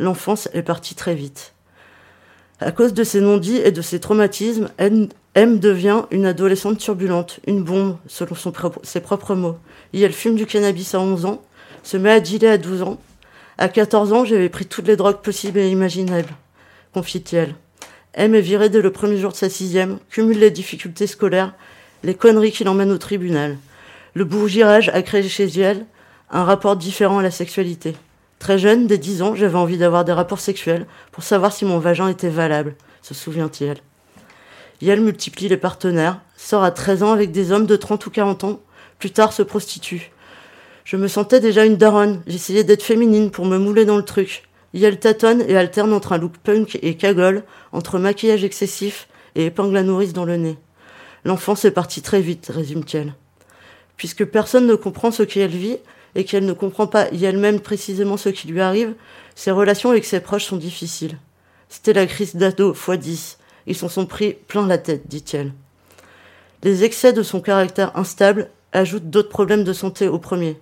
L'enfance est partie très vite. À cause de ses non-dits et de ses traumatismes, M devient une adolescente turbulente, une bombe, selon ses propres mots. Et elle fume du cannabis à 11 ans, se met à dealer à 12 ans. À 14 ans, j'avais pris toutes les drogues possibles et imaginables, confie-t-elle. M est virée dès le premier jour de sa sixième, cumule les difficultés scolaires, les conneries qui l'emmènent au tribunal. Le bourgirage a créé chez elle un rapport différent à la sexualité. Très jeune, dès 10 ans, j'avais envie d'avoir des rapports sexuels pour savoir si mon vagin était valable, se souvient-il. Yel multiplie les partenaires, sort à 13 ans avec des hommes de 30 ou 40 ans, plus tard se prostitue. Je me sentais déjà une daronne, j'essayais d'être féminine pour me mouler dans le truc. Yel tâtonne et alterne entre un look punk et cagole, entre maquillage excessif et épingle à nourrice dans le nez. L'enfance est partie très vite, résume-t-elle. Puisque personne ne comprend ce qu'elle vit, et qu'elle ne comprend pas elle-même précisément ce qui lui arrive, ses relations avec ses proches sont difficiles. C'était la crise d'ado x 10. Ils s'en sont pris plein la tête, dit-elle. Les excès de son caractère instable ajoutent d'autres problèmes de santé au premier.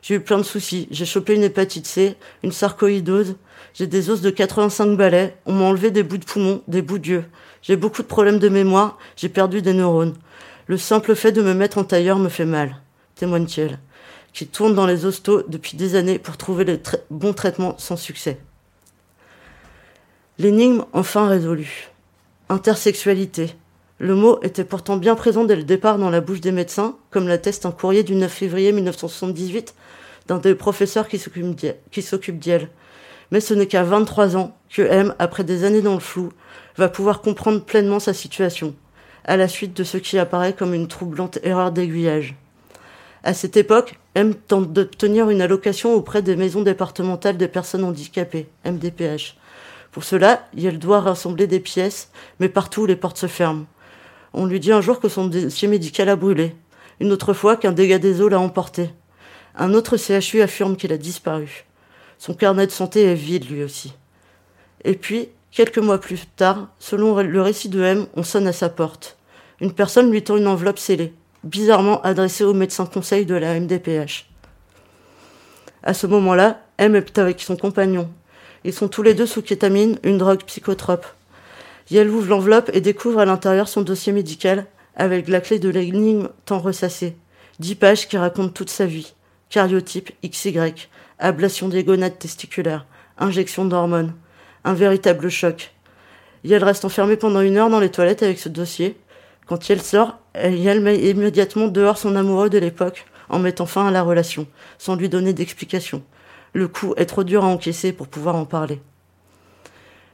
J'ai eu plein de soucis. J'ai chopé une hépatite C, une sarcoïdose, j'ai des os de 85 balais, on m'a enlevé des bouts de poumon, des bouts d'yeux. J'ai beaucoup de problèmes de mémoire, j'ai perdu des neurones. Le simple fait de me mettre en tailleur me fait mal, témoigne-t-elle qui tourne dans les hostos depuis des années pour trouver le bon traitement sans succès. L'énigme enfin résolue. Intersexualité. Le mot était pourtant bien présent dès le départ dans la bouche des médecins, comme l'atteste un courrier du 9 février 1978 d'un des professeurs qui s'occupe d'elle. Mais ce n'est qu'à 23 ans que M, après des années dans le flou, va pouvoir comprendre pleinement sa situation, à la suite de ce qui apparaît comme une troublante erreur d'aiguillage. À cette époque, M tente d'obtenir une allocation auprès des maisons départementales des personnes handicapées, MDPH. Pour cela, elle doit rassembler des pièces, mais partout les portes se ferment. On lui dit un jour que son dossier médical a brûlé, une autre fois qu'un dégât des eaux l'a emporté. Un autre CHU affirme qu'il a disparu. Son carnet de santé est vide lui aussi. Et puis, quelques mois plus tard, selon le récit de M, on sonne à sa porte. Une personne lui tend une enveloppe scellée bizarrement adressé au médecin conseil de la MDPH. À ce moment-là, M est avec son compagnon. Ils sont tous les deux sous kétamine, une drogue psychotrope. Yel ouvre l'enveloppe et découvre à l'intérieur son dossier médical avec la clé de l'énigme tant ressassée. Dix pages qui racontent toute sa vie. Cariotype XY, ablation des gonades testiculaires, injection d'hormones. Un véritable choc. Yel reste enfermée pendant une heure dans les toilettes avec ce dossier, quand elle sort, elle met immédiatement dehors son amoureux de l'époque en mettant fin à la relation, sans lui donner d'explication. Le coup est trop dur à encaisser pour pouvoir en parler.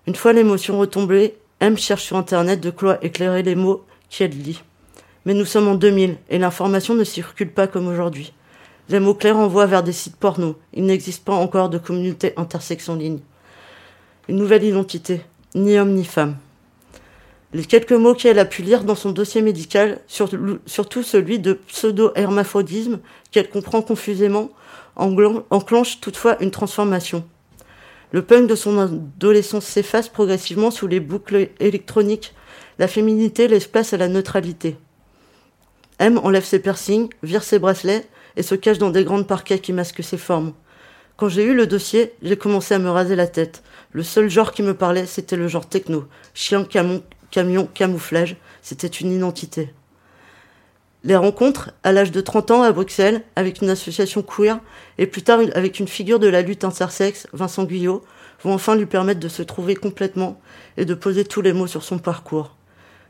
Une fois l'émotion retombée, M cherche sur Internet de quoi éclairer les mots qu'elle lit. Mais nous sommes en 2000 et l'information ne circule pas comme aujourd'hui. Les mots clairs envoient vers des sites porno. Il n'existe pas encore de communauté intersexe en ligne. Une nouvelle identité, ni homme ni femme. Les quelques mots qu'elle a pu lire dans son dossier médical, surtout celui de pseudo-hermaphrodisme qu'elle comprend confusément, enclenchent toutefois une transformation. Le punk de son adolescence s'efface progressivement sous les boucles électroniques. La féminité laisse place à la neutralité. M enlève ses piercings, vire ses bracelets et se cache dans des grandes parquets qui masquent ses formes. Quand j'ai eu le dossier, j'ai commencé à me raser la tête. Le seul genre qui me parlait, c'était le genre techno. Chien, camion, camouflage, c'était une identité. Les rencontres, à l'âge de 30 ans à Bruxelles, avec une association queer, et plus tard avec une figure de la lutte intersexe, Vincent Guyot, vont enfin lui permettre de se trouver complètement et de poser tous les mots sur son parcours.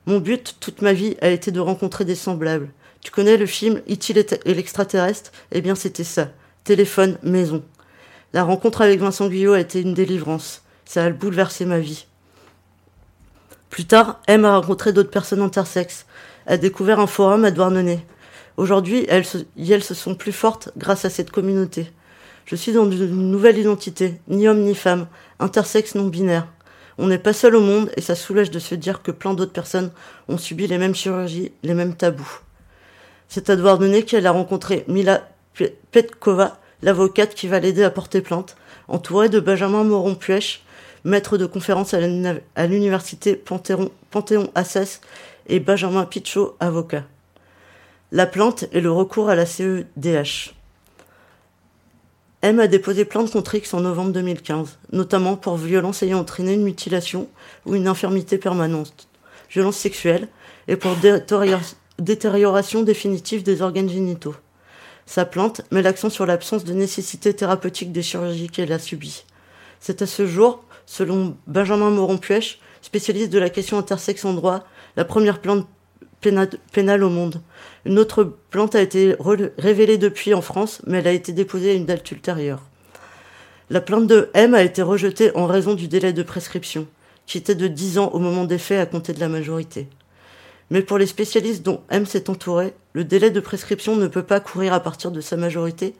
Mon but, toute ma vie, a été de rencontrer des semblables. Tu connais le film It et l'extraterrestre? Eh bien, c'était ça. Téléphone, maison. La rencontre avec Vincent Guyot a été une délivrance. Ça a bouleversé ma vie. Plus tard, M a rencontré d'autres personnes intersexes, a découvert un forum à Douarnenez. Aujourd'hui, elles, se sont plus fortes grâce à cette communauté. Je suis dans une nouvelle identité, ni homme ni femme, intersexe non binaire. On n'est pas seul au monde et ça soulage de se dire que plein d'autres personnes ont subi les mêmes chirurgies, les mêmes tabous. C'est à Douarnenez qu'elle a rencontré Mila Petkova, l'avocate qui va l'aider à porter plainte, entourée de Benjamin Moron-Puech, maître de conférence à l'université Panthéon-Assas et Benjamin Pichot, avocat. La plainte est le recours à la CEDH. M a déposé plainte contre X en novembre 2015, notamment pour violence ayant entraîné une mutilation ou une infirmité permanente, violence sexuelle et pour détérioration définitive des organes génitaux. Sa plainte met l'accent sur l'absence de nécessité thérapeutique des chirurgies qu'elle a subies. C'est à ce jour, selon Benjamin Moron-Puech, spécialiste de la question intersexe en droit, la première plainte pénale au monde. Une autre plante a été révélée depuis en France, mais elle a été déposée à une date ultérieure. La plainte de M a été rejetée en raison du délai de prescription, qui était de 10 ans au moment des faits à compter de la majorité. Mais pour les spécialistes dont M s'est entouré, le délai de prescription ne peut pas courir à partir de sa majorité,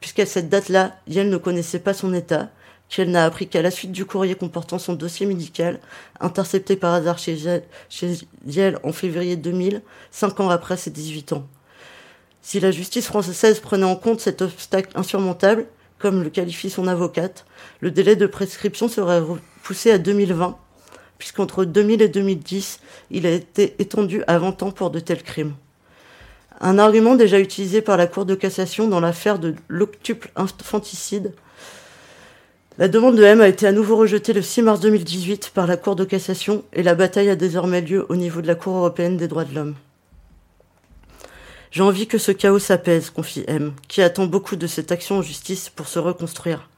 puisqu'à cette date-là, Yel ne connaissait pas son état, qu'elle n'a appris qu'à la suite du courrier comportant son dossier médical, intercepté par hasard chez Yel en février 2000, cinq ans après ses 18 ans. Si la justice française prenait en compte cet obstacle insurmontable, comme le qualifie son avocate, le délai de prescription serait repoussé à 2020, puisqu'entre 2000 et 2010, il a été étendu à 20 ans pour de tels crimes. Un argument déjà utilisé par la Cour de cassation dans l'affaire de l'octuple infanticide la demande de M a été à nouveau rejetée le 6 mars 2018 par la Cour de cassation et la bataille a désormais lieu au niveau de la Cour européenne des droits de l'homme. J'ai envie que ce chaos s'apaise, confie M, qui attend beaucoup de cette action en justice pour se reconstruire.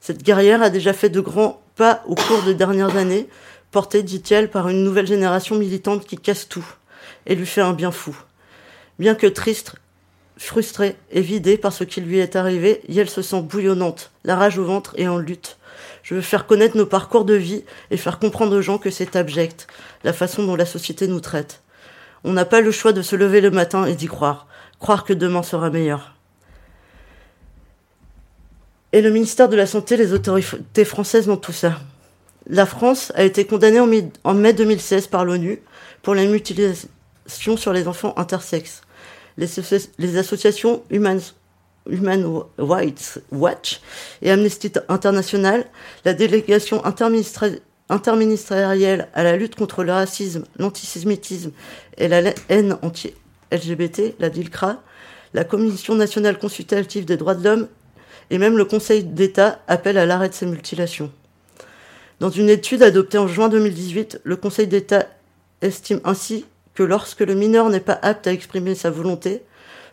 Cette guerrière a déjà fait de grands pas au cours des dernières années, portée, dit-elle, par une nouvelle génération militante qui casse tout et lui fait un bien fou. Bien que triste, Frustrée et vidée par ce qui lui est arrivé, Yel se sent bouillonnante, la rage au ventre et en lutte. Je veux faire connaître nos parcours de vie et faire comprendre aux gens que c'est abject, la façon dont la société nous traite. On n'a pas le choix de se lever le matin et d'y croire, croire que demain sera meilleur. Et le ministère de la Santé, les autorités françaises dans tout ça. La France a été condamnée en mai 2016 par l'ONU pour la mutilation sur les enfants intersexes les, associations Human, Rights Watch et Amnesty International, la délégation interministérielle à la lutte contre le racisme, l'antisémitisme et la haine anti-LGBT, la DILCRA, la Commission nationale consultative des droits de l'homme et même le Conseil d'État appellent à l'arrêt de ces mutilations. Dans une étude adoptée en juin 2018, le Conseil d'État estime ainsi que lorsque le mineur n'est pas apte à exprimer sa volonté,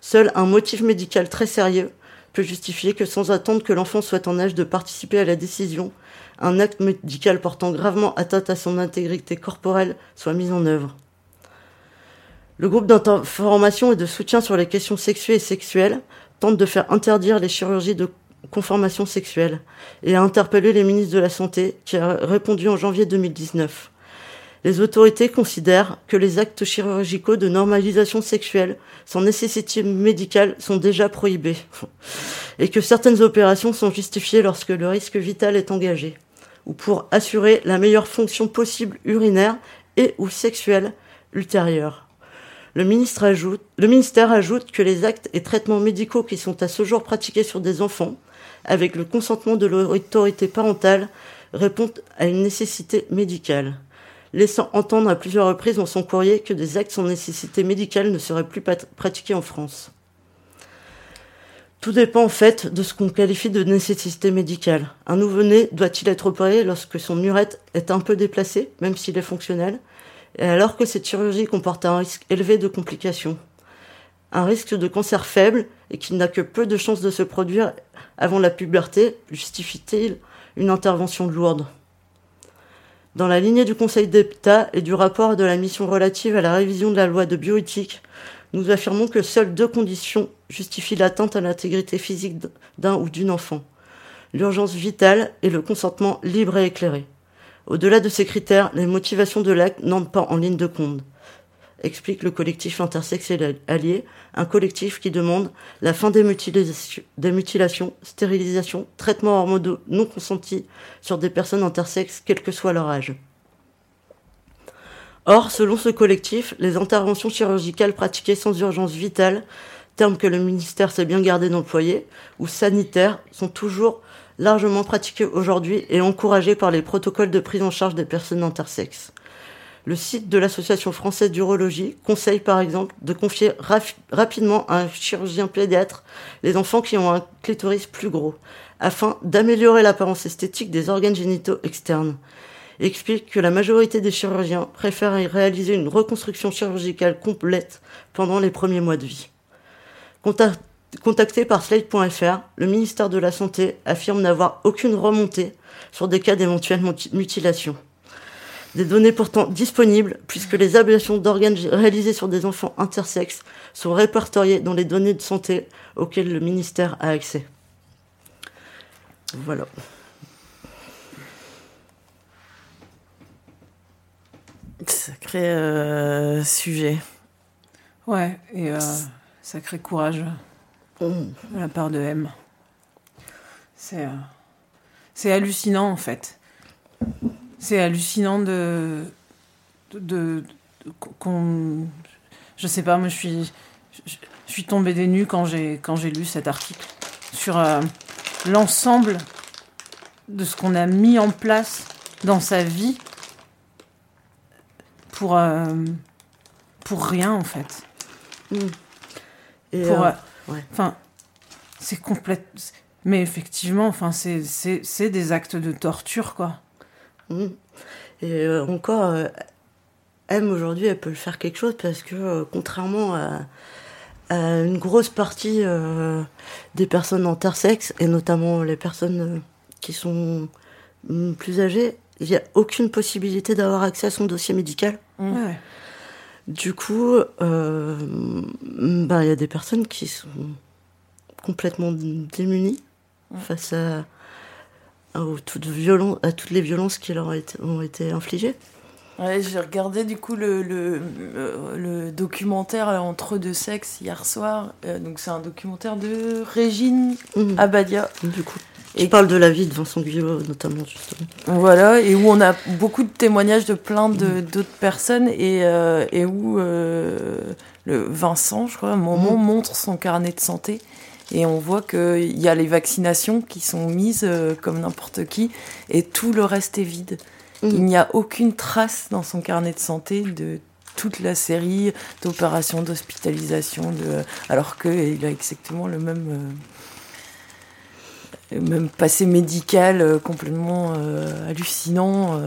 seul un motif médical très sérieux peut justifier que sans attendre que l'enfant soit en âge de participer à la décision, un acte médical portant gravement atteinte à son intégrité corporelle soit mis en œuvre. Le groupe d'information et de soutien sur les questions sexuées et sexuelles tente de faire interdire les chirurgies de conformation sexuelle et a interpellé les ministres de la Santé qui a répondu en janvier 2019 les autorités considèrent que les actes chirurgicaux de normalisation sexuelle sans nécessité médicale sont déjà prohibés et que certaines opérations sont justifiées lorsque le risque vital est engagé ou pour assurer la meilleure fonction possible urinaire et ou sexuelle ultérieure. Le, ministère ajoute que les actes et traitements médicaux qui sont à ce jour pratiqués sur des enfants, avec le consentement de l'autorité parentale, répondent à une nécessité médicale laissant entendre à plusieurs reprises dans son courrier que des actes sans nécessité médicale ne seraient plus pratiqués en France. Tout dépend en fait de ce qu'on qualifie de nécessité médicale. Un nouveau-né doit-il être opéré lorsque son murette est un peu déplacé, même s'il est fonctionnel, et alors que cette chirurgie comporte un risque élevé de complications? Un risque de cancer faible et qu'il n'a que peu de chances de se produire avant la puberté, justifie-t-il une intervention lourde? Dans la lignée du Conseil d'État et du rapport de la mission relative à la révision de la loi de bioéthique, nous affirmons que seules deux conditions justifient l'atteinte à l'intégrité physique d'un ou d'une enfant. L'urgence vitale et le consentement libre et éclairé. Au-delà de ces critères, les motivations de l'acte n'entrent pas en ligne de compte explique le collectif intersexuel allié, un collectif qui demande la fin des, mutilations, stérilisations, traitements hormonaux non consentis sur des personnes intersexes, quel que soit leur âge. Or, selon ce collectif, les interventions chirurgicales pratiquées sans urgence vitale, terme que le ministère s'est bien gardé d'employer, ou sanitaires, sont toujours largement pratiquées aujourd'hui et encouragées par les protocoles de prise en charge des personnes intersexes. Le site de l'Association française d'urologie conseille par exemple de confier rapidement à un chirurgien pédiatre les enfants qui ont un clitoris plus gros, afin d'améliorer l'apparence esthétique des organes génitaux externes. Il explique que la majorité des chirurgiens préfèrent réaliser une reconstruction chirurgicale complète pendant les premiers mois de vie. Contacté par Slate.fr, le ministère de la Santé affirme n'avoir aucune remontée sur des cas d'éventuelle mutilation. Des données pourtant disponibles, puisque les ablations d'organes réalisées sur des enfants intersexes sont répertoriées dans les données de santé auxquelles le ministère a accès. Voilà. Sacré euh, sujet. Ouais, et euh, sacré courage mmh. de la part de M. C'est euh, c'est hallucinant en fait. C'est hallucinant de. de, qu'on. Je sais pas, moi je suis. Je, suis tombée des nues quand j'ai, quand j'ai lu cet article sur euh, l'ensemble de ce qu'on a mis en place dans sa vie pour, euh, pour rien en fait. Mm. pour, euh, Enfin, c'est complète. Mais effectivement, enfin, c'est, c'est, c'est des actes de torture, quoi. Mm. Et euh, encore, euh, M aujourd'hui, elle peut le faire quelque chose parce que, euh, contrairement à, une grosse partie des personnes intersexes, et notamment les personnes qui sont mm, plus âgées, il n'y a aucune possibilité d'avoir accès à son dossier médical. Mm. Du coup, ben, il y a des personnes qui sont complètement démunies face à à toutes, à toutes les violences qui leur ont été, infligées. Ouais, j'ai regardé du coup le, le, le, documentaire Entre deux sexes hier soir. Euh, donc c'est un documentaire de Régine mmh. Abadia. Du coup. Qui et parle de la vie de Vincent Guyot notamment justement. Voilà, et où on a beaucoup de témoignages de plein mmh. d'autres personnes et, euh, et où euh, le Vincent, je crois, à un moment mmh. montre son carnet de santé et on voit qu'il y a les vaccinations qui sont mises euh, comme n'importe qui, et tout le reste est vide. Mm. Il n'y a aucune trace dans son carnet de santé de toute la série d'opérations d'hospitalisation, de... alors qu'il a exactement le même, euh, même passé médical euh, complètement hallucinant,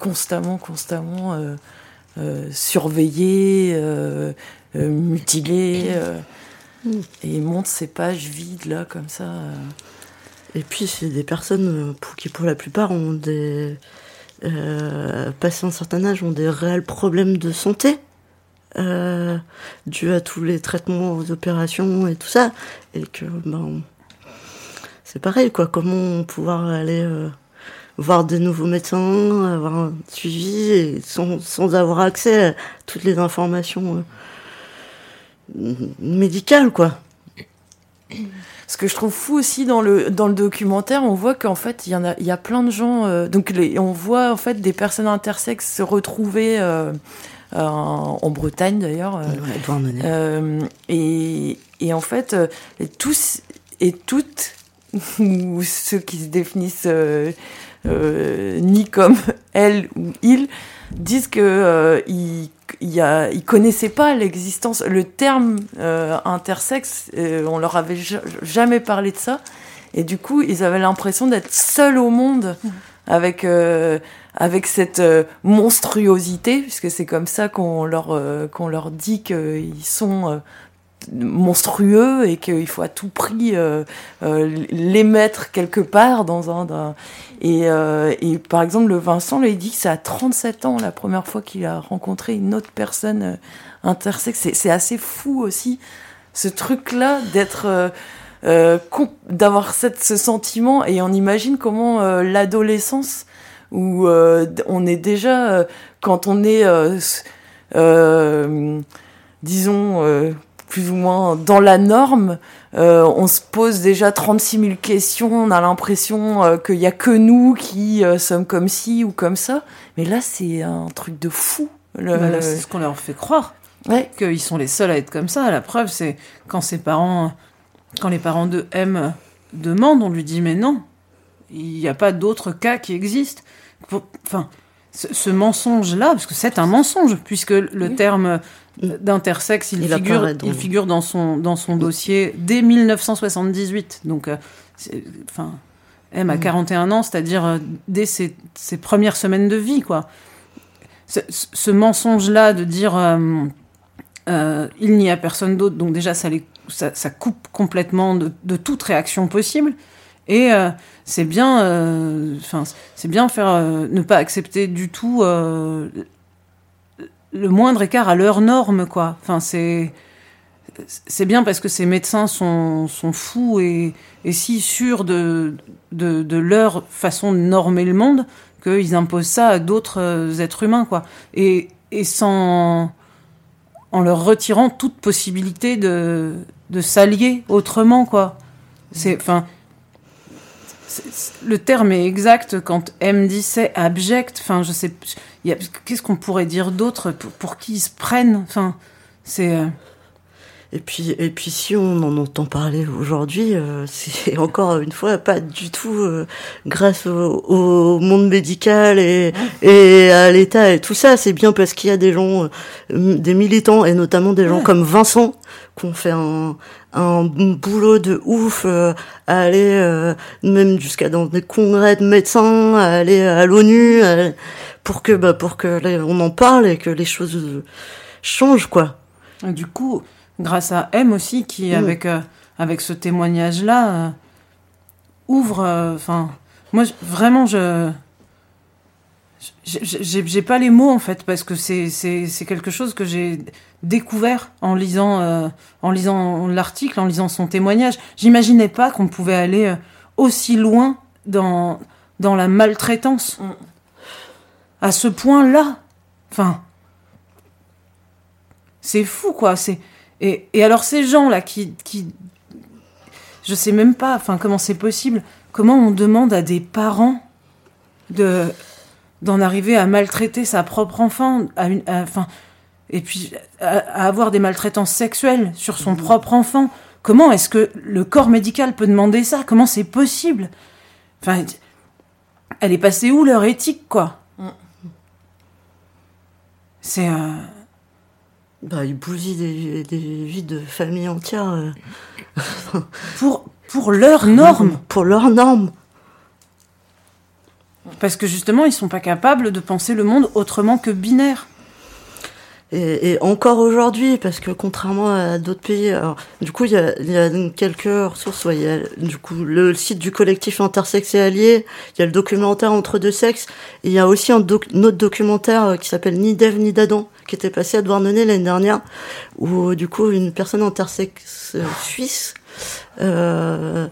constamment, constamment surveillé, mutilé. Et il montre ces pages vides là, comme ça. Et puis, c'est des personnes euh, qui, pour la plupart, ont des. Euh, passé un certain âge, ont des réels problèmes de santé. Euh, dû à tous les traitements aux opérations et tout ça. Et que, ben. C'est pareil, quoi. Comment pouvoir aller. Euh, voir des nouveaux médecins, avoir un suivi sans avoir accès à toutes les informations médical, quoi. Ce que je trouve fou aussi dans le, dans le documentaire, on voit qu'en fait, il y, en a, il y a plein de gens. Euh, donc, les, on voit en fait des personnes intersexes se retrouver euh, en, Bretagne d'ailleurs. Euh, et, et en fait, et tous et toutes, ou ceux qui se définissent ni comme elle ou il, disent que ils il, a, ils connaissaient pas l'existence, le terme euh, intersexe, euh, on leur avait jamais parlé de ça. Et du coup, ils avaient l'impression d'être seuls au monde mmh. avec, euh, avec cette monstruosité, puisque c'est comme ça qu'on leur, qu'on leur dit qu'ils sont monstrueux et qu'il faut à tout prix euh, euh, les mettre quelque part dans un. d'un- Et, euh, et par exemple, le Vincent lui dit que c'est à 37 ans la première fois qu'il a rencontré une autre personne euh, intersexe. C'est, assez fou aussi, ce truc-là d'être. euh, euh, d'avoir ce sentiment et on imagine comment l'adolescence où on est déjà quand on est disons euh, plus ou moins dans la norme euh, on se pose déjà 36 000 questions on a l'impression euh, qu'il y a que nous qui euh, sommes comme ci ou comme ça mais là c'est un truc de fou le- Bah c'est ce qu'on leur fait croire. ouais qu'ils sont les seuls à être comme ça. La preuve, c'est quand ses parents, quand les parents de M demandent, on lui dit mais non, il n'y a pas d'autres cas qui existent. Pour- Enfin, ce, ce mensonge-là, parce que c'est un mensonge, puisque le terme d'intersexe, il, Il figure, il figure dans son dans son dossier dès 1978. Donc, euh, enfin. M a 41 ans, c'est-à-dire euh, dès ses, ses premières semaines de vie, quoi. Ce, mensonge-là de dire euh, euh, il n'y a personne d'autre, donc déjà ça, les, ça, ça coupe complètement de, de toute réaction possible. Et euh, c'est bien, euh, enfin c'est bien faire euh, ne pas accepter du tout euh, le moindre écart à leur norme, quoi. Enfin c'est c'est bien parce que ces médecins sont, sont fous et, et si sûrs de, de, de leur façon de normer le monde qu'ils imposent ça à d'autres euh, êtres humains, quoi. Et, et sans. en leur retirant toute possibilité de, de s'allier autrement, quoi. C'est. Enfin. Le terme est exact quand M dit c'est abject. Enfin, je sais. Qu'est-ce qu'on pourrait dire d'autre pour, pour qui ils se prennent? Enfin, c'est. euh, Et puis, et puis si on en entend parler aujourd'hui, euh, c'est encore une fois pas du tout euh, grâce au, au monde médical et, et à l'État et tout ça. C'est bien parce qu'il y a des gens, des militants et notamment des gens Ouais. comme Vincent qui ont fait un, un boulot de ouf euh, à aller euh, même jusqu'à dans des congrès de médecins, à aller à l'ONU à- pour que bah, pour que on en parle et que les choses euh, changent quoi. Et Du coup, grâce à M aussi, qui, Mm. avec, euh, avec ce témoignage-là, euh, ouvre. Enfin, moi, vraiment, je. J'ai- pas les mots en fait parce que c'est c'est c'est quelque chose que j'ai découvert en lisant euh, en lisant l'article en lisant son témoignage. J'imaginais pas qu'on pouvait aller euh, aussi loin dans dans la maltraitance. Mm. à ce point là enfin c'est fou quoi c'est et, et alors ces gens là qui qui je sais même pas enfin comment c'est possible? Comment on demande à des parents de d'en arriver à maltraiter sa propre enfant à une à- enfin et puis à, à avoir des maltraitances sexuelles sur son propre enfant comment est-ce que le corps médical peut demander ça? Comment c'est possible? Enfin elle est passée où leur éthique quoi? Mm. c'est euh, Bah, il bousille des, des vies de familles entières. euh, pour pour leurs normes Pour leurs normes. Parce que justement ils sont pas capables de penser le monde autrement que binaire Et, encore aujourd'hui, parce que contrairement à d'autres pays, alors, du coup, il y a, quelques ressources. il y a du coup le site du collectif intersexe et allié. Il y a le documentaire Entre deux sexes. Il y a aussi un autre documentaire euh, qui s'appelle Ni d'Ève ni d'Adam, qui était passé à Douarnenez l'année dernière, où du coup une personne intersexe euh, suisse euh,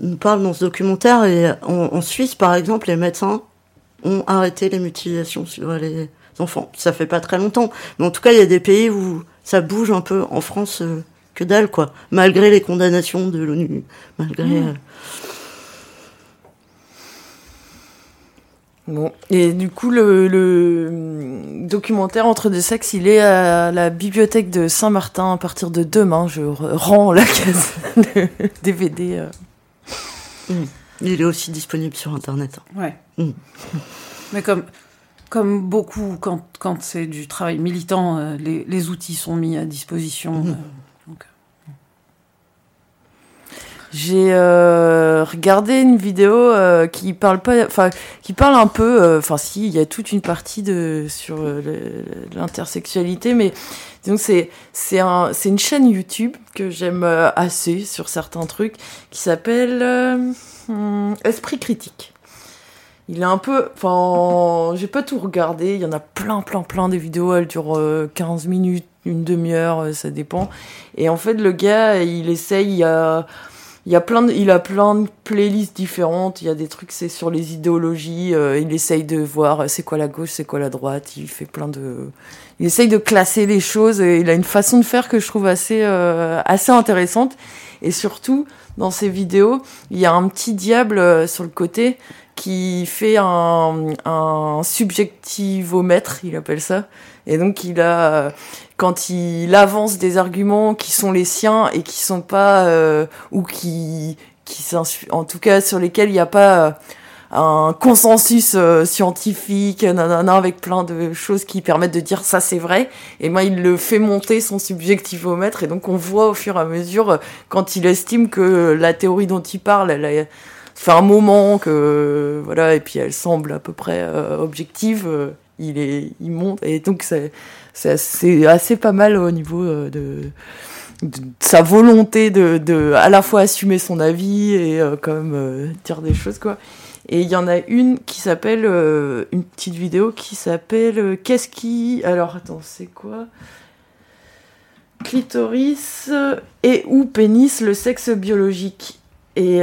nous parle dans ce documentaire. Et en, en Suisse, par exemple, les médecins ont arrêté les mutilations sur les enfants. Ça fait pas très longtemps, mais en tout cas, il y a des pays où ça bouge un peu. En France, euh, que dalle, quoi. Malgré les condamnations de l'ONU, malgré. euh, Bon, et du coup, le, le documentaire Entre deux sexes, il est à la bibliothèque de Saint-Martin à partir de demain. Je re- rends la case de DVD. Euh. il est aussi disponible sur Internet. Ouais. Mm. Mais comme, comme beaucoup, quand, quand c'est du travail militant, euh, les, les outils sont mis à disposition. Mhm. euh, donc, j'ai euh, regardé une vidéo euh, qui parle pas, enfin qui parle un peu, euh, enfin si, il y a toute une partie de sur euh, l'intersexualité, mais donc c'est c'est un c'est une chaîne YouTube que j'aime euh, assez sur certains trucs qui s'appelle euh, hmm, Esprit critique. Il est un peu, enfin, j'ai pas tout regardé. Il y en a plein, plein, plein des vidéos. Elles durent euh, 15 minutes, une demi-heure, euh, ça dépend. Et en fait, le gars, il essaye. A, il y a plein, de, il a plein de playlists différentes. Il y a des trucs, c'est sur les idéologies. euh, il essaye de voir euh, c'est quoi la gauche, c'est quoi la droite. Il fait plein de, il essaye de classer les choses. Il a une façon de faire que je trouve assez, euh, assez intéressante. Et surtout, dans ses vidéos, il y a un petit diable euh, sur le côté qui fait un, un subjectivomètre, il appelle ça. Et donc il a, quand il avance des arguments qui sont les siens et qui sont pas, euh, ou qui, qui en tout cas sur lesquels il n'y a pas euh, un consensus euh, scientifique, nanana, avec plein de choses qui permettent de dire ça c'est vrai. Et moi il le fait monter son subjectivomètre et donc on voit au fur et à mesure quand il estime que la théorie dont il parle, elle a fait un moment que voilà et puis elle semble à peu près euh, objective il est il monte et donc c'est c'est assez, pas mal au niveau euh, de, sa volonté de, à la fois assumer son avis et euh, quand même euh, dire des choses quoi. Et il y en a une qui s'appelle euh, une petite vidéo qui s'appelle qu'est-ce qui alors attends c'est quoi? Clitoris et ou pénis le sexe biologique. Et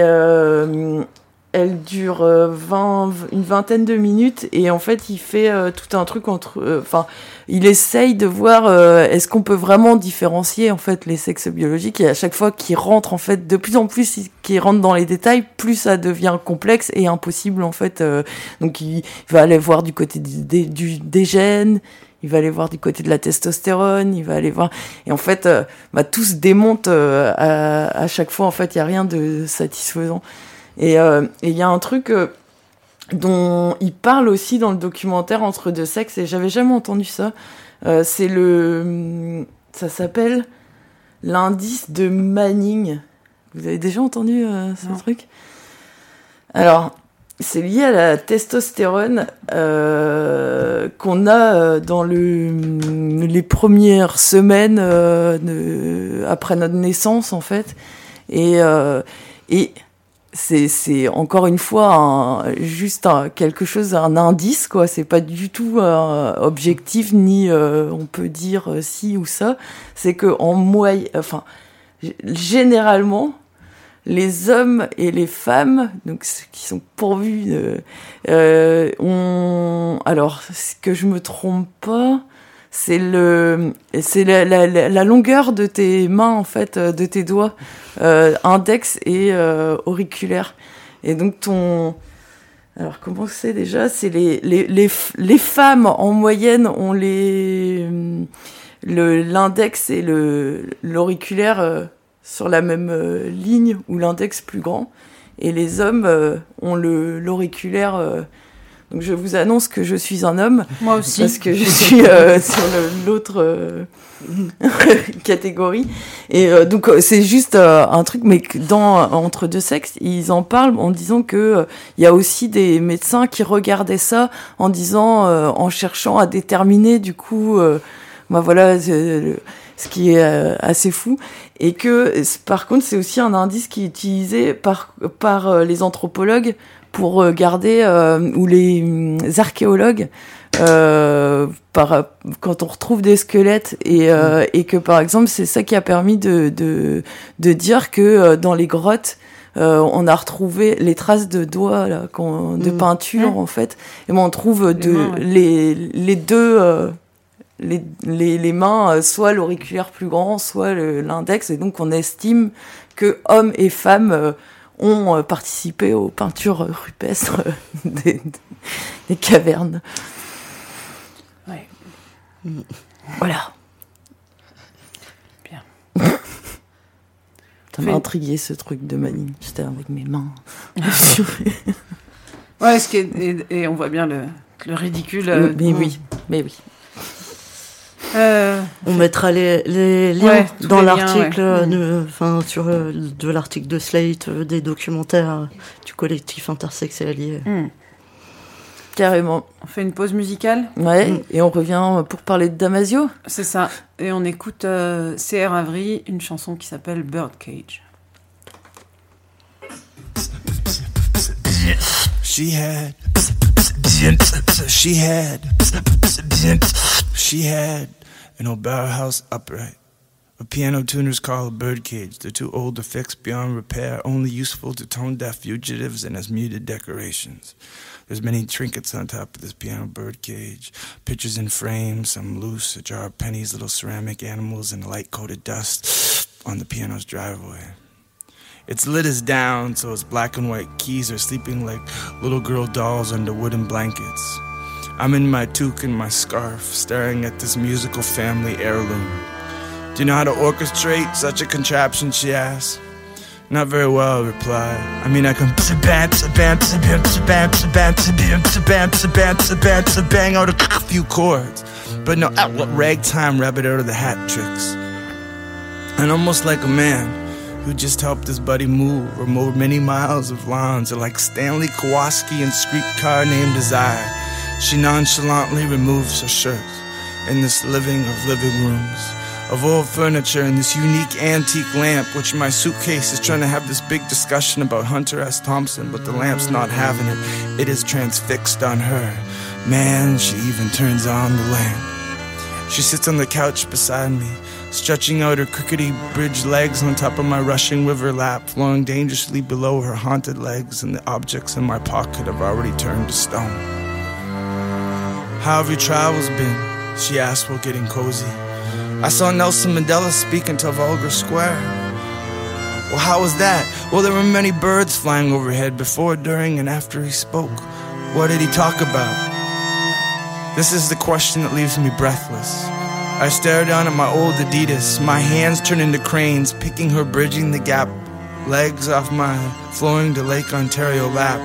elle dure euh, 20, une vingtaine de minutes et en fait il fait euh, tout un truc entre euh, enfin il essaye de voir euh, est-ce qu'on peut vraiment différencier en fait les sexes biologiques et à chaque fois qu'il rentre en fait de plus en plus il- qu'il rentre dans les détails plus ça devient complexe et impossible en fait euh, donc il va aller voir du côté du- des, du, des gènes il va aller voir du côté de la testostérone, il va aller voir et en fait euh, bah, tout se démonte euh, à, à chaque fois en fait il y a rien de satisfaisant et euh, et il y a un truc euh, dont il parle aussi dans le documentaire entre deux sexes et j'avais jamais entendu ça. Euh, c'est le ça s'appelle l'indice de Manning. Vous avez déjà entendu euh, ce Non. truc? Alors c'est lié à la testostérone euh, qu'on a dans le, les premières semaines de- après notre naissance en fait. Et, et c'est encore une fois un, juste un, quelque chose un indice quoi. C'est pas du tout euh, objectif ni euh, on peut dire euh, ci ou ça. C'est que en moyenne enfin généralement les hommes et les femmes, donc ceux qui sont pourvus, de, euh, ont alors ce que je me trompe pas, c'est le, c'est la, la, longueur de tes mains en fait, euh, de tes doigts, euh, index et euh, auriculaire. Et donc ton, alors comment c'est déjà? C'est les, les, les, les femmes en moyenne ont les le l'index et le l'auriculaire sur la même ligne ou l'index plus grand et les hommes ont le l'auriculaire donc je vous annonce que je suis un homme. Moi aussi. parce que je suis euh, sur l'autre euh, catégorie. Et euh, donc euh, c'est juste euh, un truc mais dans entre deux sexes ils en parlent en disant que euh, il y a aussi des médecins qui regardaient ça en disant euh, en cherchant à déterminer du coup euh, bah voilà le- ce qui est euh, assez fou. Et que par contre c'est aussi un indice qui est utilisé par par les anthropologues pour regarder euh, ou les hum, archéologues euh, par, quand on retrouve des squelettes et, euh, et que par exemple c'est ça qui a permis de, de, de dire que euh, dans les grottes euh, on a retrouvé les traces de doigts là, de Mm. peinture Mm. en fait et ben, on trouve Les de, mains, ouais. les, les deux euh, les, les, les mains euh, soit l'auriculaire plus grand soit l'index et donc on estime que hommes et femmes euh, ont euh, participé aux peintures rupestres euh, des, des cavernes. Ouais. Voilà. Bien. Ça m'a intrigué ce truc de Manning. J'étais avec mes mains. Ouais, ce qui est- et, et on voit bien le, le ridicule. euh, mais oui, mais oui. Euh, On mettra les, les liens Ouais, dans l'article, ouais. euh, Mm. de- enfin sur euh, de l'article de Slate, euh, des documentaires du collectif intersexuel. hmm. Carrément. On fait une pause musicale Ouais, Mm. et on revient pour parler de Damasio. C'est ça. Et on écoute euh, CR Avery, une chanson qui s'appelle Birdcage. She had, she had, she had an old barrel house upright. A piano tuners call a birdcage. They're too old to fix beyond repair, only useful to tone deaf fugitives and as muted decorations. There's many trinkets on top of this piano birdcage. Pictures in frames, some loose, a jar of pennies, little ceramic animals, and light coated dust on the piano's driveway. Its lid is down, so its black and white keys are sleeping like little girl dolls under wooden blankets. I'm in my toque and my scarf, staring at this musical family heirloom. Do you know how to orchestrate such a contraption? she asks. Not very well, I reply. I mean, I can bang out a few chords, but no outlet ragtime rabbit out of the hat tricks. And almost like a man who just helped his buddy move or mowed many miles of lawns, or like Stanley Kowalski in Streetcar Named Desire she nonchalantly removes her shirt in this living of living rooms, of old furniture and this unique antique lamp, which my suitcase is trying to have this big discussion about Hunter S. Thompson, but the lamp's not having it. It is transfixed on her. Man, she even turns on the lamp. She sits on the couch beside me, stretching out her crickety bridge legs on top of my rushing river lap, flowing dangerously below her haunted legs, and the objects in my pocket have already turned to stone. How have your travels been? She asked while getting cozy. I saw Nelson Mandela speak in Trafalgar Square. Well, how was that? Well, there were many birds flying overhead before, during, and after he spoke. What did he talk about? This is the question that leaves me breathless. I stare down at my old Adidas, my hands turn into cranes, picking her bridging the gap, legs off my flowing to Lake Ontario lap.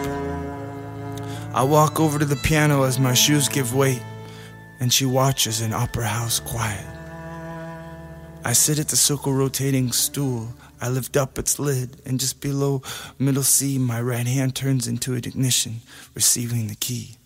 I walk over to the piano as my shoes give weight, and she watches in opera house quiet. I sit at the circle rotating stool. I lift up its lid, and just below middle C, my right hand turns into an ignition, receiving the key.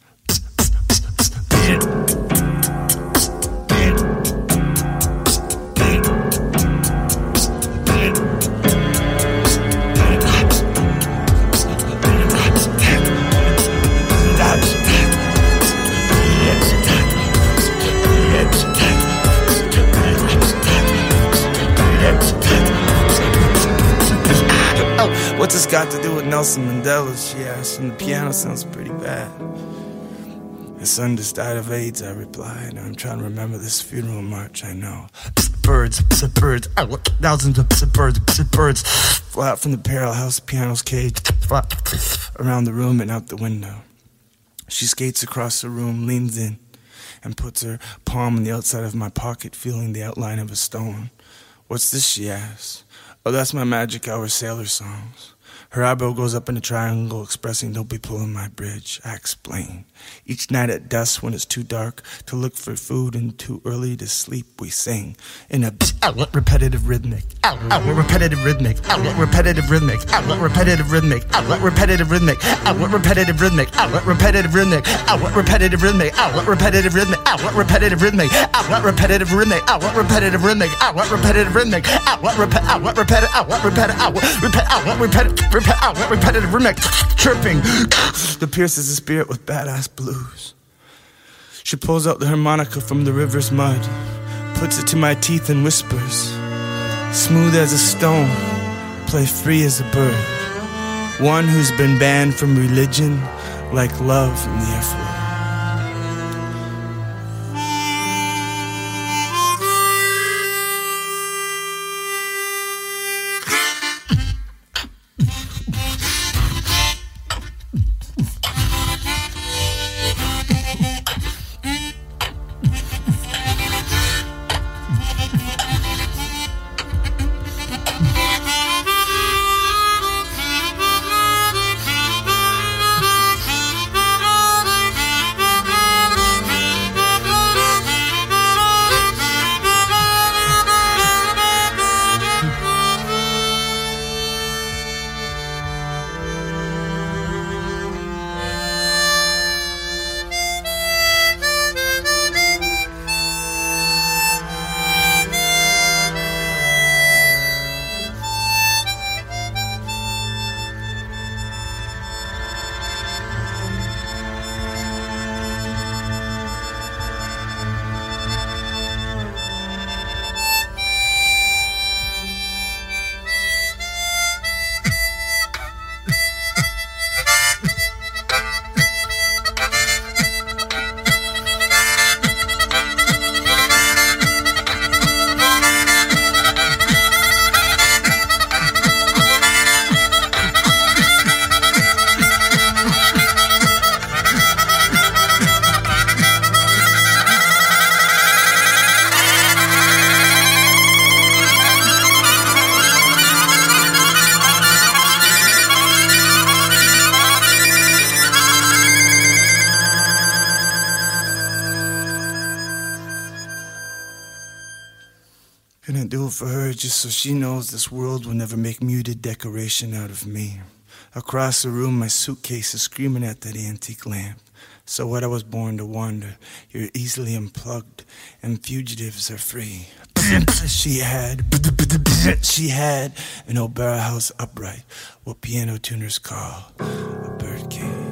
What's this got to do with Nelson Mandela? She asked, and the piano sounds pretty bad. His son just died of AIDS, I replied. I'm trying to remember this funeral march, I know. Birds, birds, thousands of birds, birds fly out from the barrel house piano's cage, fly around the room and out the window. She skates across the room, leans in, and puts her palm on the outside of my pocket, feeling the outline of a stone. What's this? she asks. Oh, that's my magic hour sailor songs. Her eyebrow goes up in a triangle expressing don't be pulling my bridge. I explain. Each night at dusk when it's too dark to look for food and too early to sleep, we sing in a repetitive rhythmic. Repetitive rhythmic. Repetitive rhythmic. Repetitive rhythmic. Repetitive rhythmic. Repetitive rhythmic. Repetitive rhythmic. Repetitive rhythmic. Repetitive rhythmic. Repetitive rhythmic. Repetitive rhythmic. Repetitive rhythmic. Repetitive rhythmic. Repetitive repetitive repetitive rhythmic chirping that pierces the spirit with badass blues. She pulls out the harmonica from the river's mud, puts it to my teeth and whispers, smooth as a stone, play free as a bird. One who's been banned from religion like love in the F word. So she knows this world will never make muted decoration out of me. Across the room, my suitcase is screaming at that antique lamp. So what I was born to wander, you're easily unplugged, and fugitives are free. she had, she had an barrel house upright, what piano tuners call a birdcage.